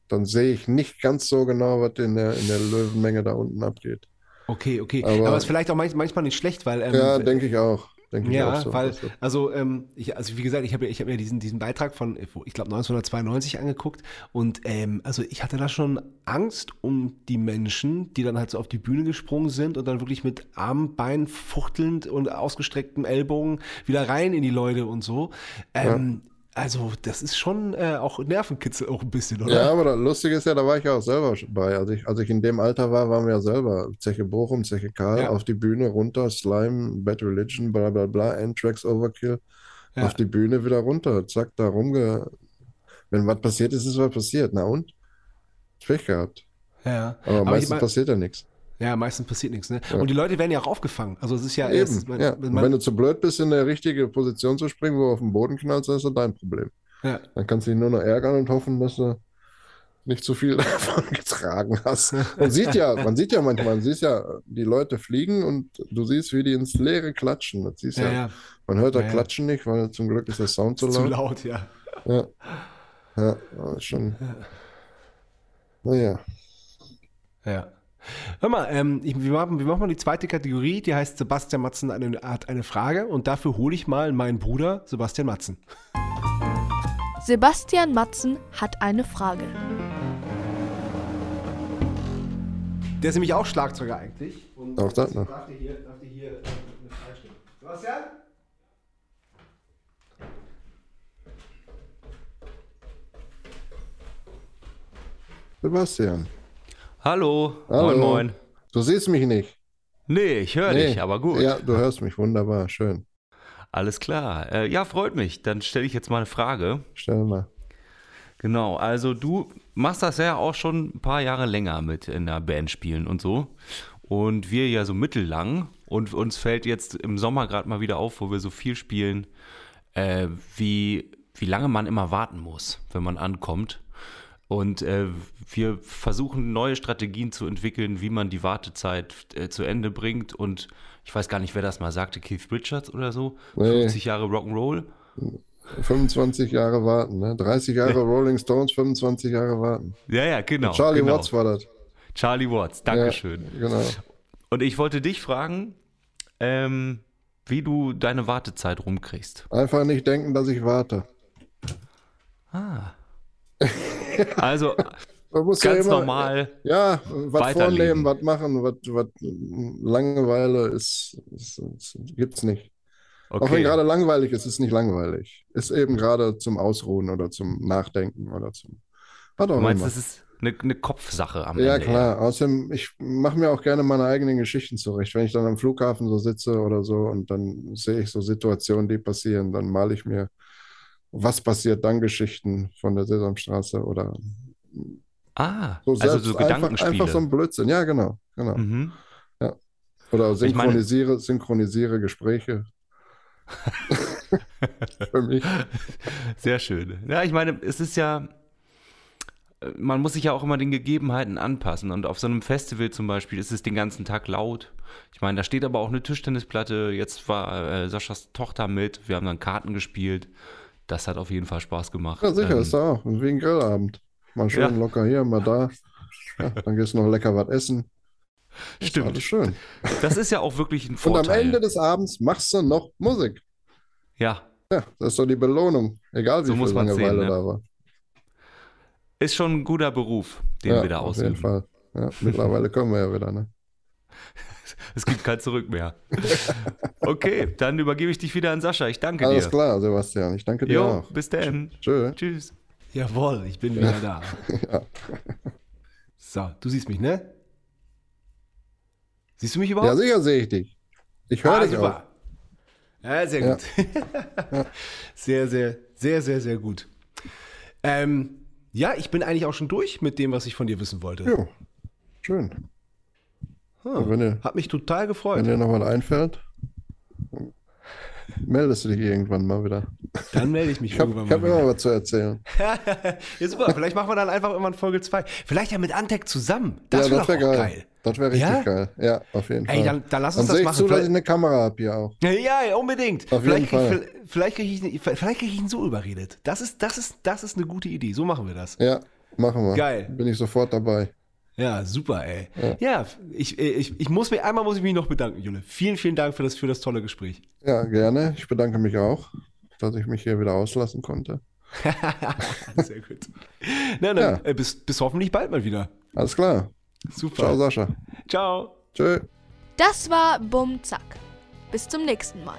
dann sehe ich nicht ganz so genau, was in der, in der Löwenmenge da unten abgeht. Okay, okay. Aber- Aber, ist vielleicht auch manch, manchmal nicht schlecht, weil. Ähm, Ja, denke ich auch. Denke ich Ja, auch so. weil, Also, ähm, ich, also wie gesagt, ich habe ich hab mir diesen, diesen Beitrag von, ich glaube, 1992 angeguckt und ähm, also ich hatte da schon Angst um die Menschen, die dann halt so auf die Bühne gesprungen sind und dann wirklich mit Armen, Beinen fuchtelnd und ausgestrecktem Ellbogen wieder rein in die Leute und so. Ähm, Also, das ist schon äh, auch Nervenkitzel auch ein bisschen, oder? Ja, aber das Lustige ist ja, da war ich ja auch selber bei. Als ich, als ich in dem Alter war, waren wir ja selber Zeche Bochum, Zeche Karl, Ja. auf die Bühne, runter, Slime, Bad Religion, bla bla bla, Anthrax, Overkill, Ja. auf die Bühne wieder runter, zack, da rumge... Wenn was passiert ist, ist was passiert. Na und? Pech gehabt. ja. Aber, Aber ich meistens mein- passiert ja nichts. Ja, meistens passiert nichts, ne? Ja. Und die Leute werden ja auch aufgefangen. Also es ist ja Eben, erst, man, ja. Man, wenn du zu blöd bist, in der richtige Position zu springen, wo du auf den Boden knallst, dann ist das dein Problem. ja. Dann kannst du dich nur noch ärgern und hoffen, dass du nicht zu viel *laughs* davon getragen hast. Man sieht ja, man sieht ja manchmal, man sieht ja, die Leute fliegen und du siehst, wie die ins Leere klatschen. Das siehst ja, ja, man hört ja. Klatschen nicht, weil zum Glück ist der Sound so zu laut. laut, ja. Ja, ja, schon. Naja, Ja. Hör mal, ähm, ich, wir, machen, wir machen mal die zweite Kategorie, die heißt Sebastian Matzen eine, hat eine Frage und dafür hole ich mal meinen Bruder Sebastian Matzen. Sebastian Matzen hat eine Frage. Der ist nämlich auch Schlagzeuger eigentlich. Und Auch das noch. Darf der hier, darf der hier äh, eine Frage stellen? Sebastian? Sebastian, Hallo, Hallo. moin moin. du siehst mich nicht. Nee, ich höre Nee. dich, aber gut. Ja, du hörst mich wunderbar, schön. Alles klar. Äh, ja, freut mich. Dann stelle ich jetzt mal eine Frage. Stell mal. Genau, also du machst das ja auch schon ein paar Jahre länger mit in der Band spielen und so. Und wir ja so mittellang. Und uns fällt jetzt im Sommer gerade mal wieder auf, wo wir so viel spielen, äh, wie, wie lange man immer warten muss, wenn man ankommt. Und äh, wir versuchen neue Strategien zu entwickeln, wie man die Wartezeit äh, zu Ende bringt. Und ich weiß gar nicht, wer das mal sagte, Keith Richards oder so. Nee. 50 Jahre Rock'n'Roll. 25 Jahre warten, ne? 30 Jahre Rolling Stones, 25 Jahre warten. Ja, ja, genau. Charlie genau. Watts war das. Charlie Watts, Dankeschön. Ja, genau. Und ich wollte dich fragen, ähm, wie du deine Wartezeit rumkriegst. Einfach nicht denken, dass ich warte. Ah. *laughs* *laughs* Also ganz ja immer, normal. Ja, was vornehmen, was machen, was, was Langeweile ist, ist, ist gibt's nicht. Auch wenn Okay. gerade langweilig ist, ist es nicht langweilig. Ist eben gerade zum Ausruhen oder zum Nachdenken oder zum. Was auch Du meinst, immer. das ist eine, eine Kopfsache am Ja, Ende. klar. Außerdem, ich mache mir auch gerne meine eigenen Geschichten zurecht. Wenn ich dann am Flughafen so sitze oder so und dann sehe ich so Situationen, die passieren, dann male ich mir, was passiert dann Geschichten von der Sesamstraße oder Ah, so also so einfach, Gedankenspiele. einfach so ein Blödsinn. Ja, genau, genau. mhm. Oder Ich meine- synchronisiere, synchronisiere Gespräche. *laughs* Für mich. Sehr schön. Ja, ich meine, es ist ja, man muss sich ja auch immer den Gegebenheiten anpassen. Und auf so einem Festival zum Beispiel ist es den ganzen Tag laut. Ich meine, da steht aber auch eine Tischtennisplatte. Jetzt war äh, Saschas Tochter mit. Wir haben dann Karten gespielt. Das hat auf jeden Fall Spaß gemacht. Ja, sicher, Ähm, ist da auch. Ist Wie ein Grillabend. Mal schön Ja. locker hier, mal da. Ja, *laughs* dann gehst du noch lecker was essen. Ist Stimmt. Alles schön. Das ist ja auch wirklich ein *laughs* Und Vorteil. am Ende des Abends machst du noch Musik. ja, Ja, das ist doch die Belohnung. Egal wie So viel muss man's Langeweile sehen, ne? da war. ist schon ein guter Beruf, den ja, wir da auf jeden ausüben. Fall. Ja, mittlerweile können wir ja wieder, ne? *laughs* Es gibt kein Zurück mehr. Okay, dann übergebe ich dich wieder an Sascha. Ich danke Alles dir. klar, Sebastian. Ich danke dir Jo, auch. bis dann. Tschö. Tschüss. Jawohl, ich bin wieder da. *laughs* Ja. So, du siehst mich, ne? Siehst du mich ja, überhaupt? sicher sehe ich dich. Ich höre ah, dich auch. super. Ja, sehr Ja. gut. *laughs* sehr, sehr, sehr, sehr, sehr gut. Ähm, ja, ich bin eigentlich auch schon durch mit dem, was ich von dir wissen wollte. Jo, schön. Hm, ihr- Hat mich total gefreut. Wenn dir noch was einfällt, meldest du dich irgendwann mal wieder. Dann melde ich mich Ich habe irgendwann hab mal. immer wieder. was zu erzählen. *laughs* ja, super. Vielleicht machen wir dann einfach irgendwann Folge 2. Vielleicht ja mit Antec zusammen. Das ja, wäre auch geil. geil. Das wäre richtig Ja? geil. Ja, auf jeden Fall. Ey, dann, dann lass Dann uns das sehe ich machen. zu, dass ich eine Kamera habe hier auch. ja, *laughs* ja, unbedingt. Auf vielleicht jeden krieg- vielleicht kriege ich, vielleicht krieg ich ihn so überredet. Das ist, das, ist, das ist eine gute Idee. So machen wir das. Ja, machen wir. Geil. Bin ich sofort dabei. Ja, super, ey. Ja, ich, ich, ich muss mir, einmal muss ich mich noch bedanken, Jule. Vielen, vielen Dank für das, für das tolle Gespräch. Ja, gerne. Ich bedanke mich auch, dass ich mich hier wieder auslassen konnte. *laughs* Sehr gut. Na, dann, Ja. äh, bis, bis hoffentlich bald mal wieder. Alles klar. Super. Ciao, Sascha. Ciao. Tschö. Das war Bum Zack. Bis zum nächsten Mal.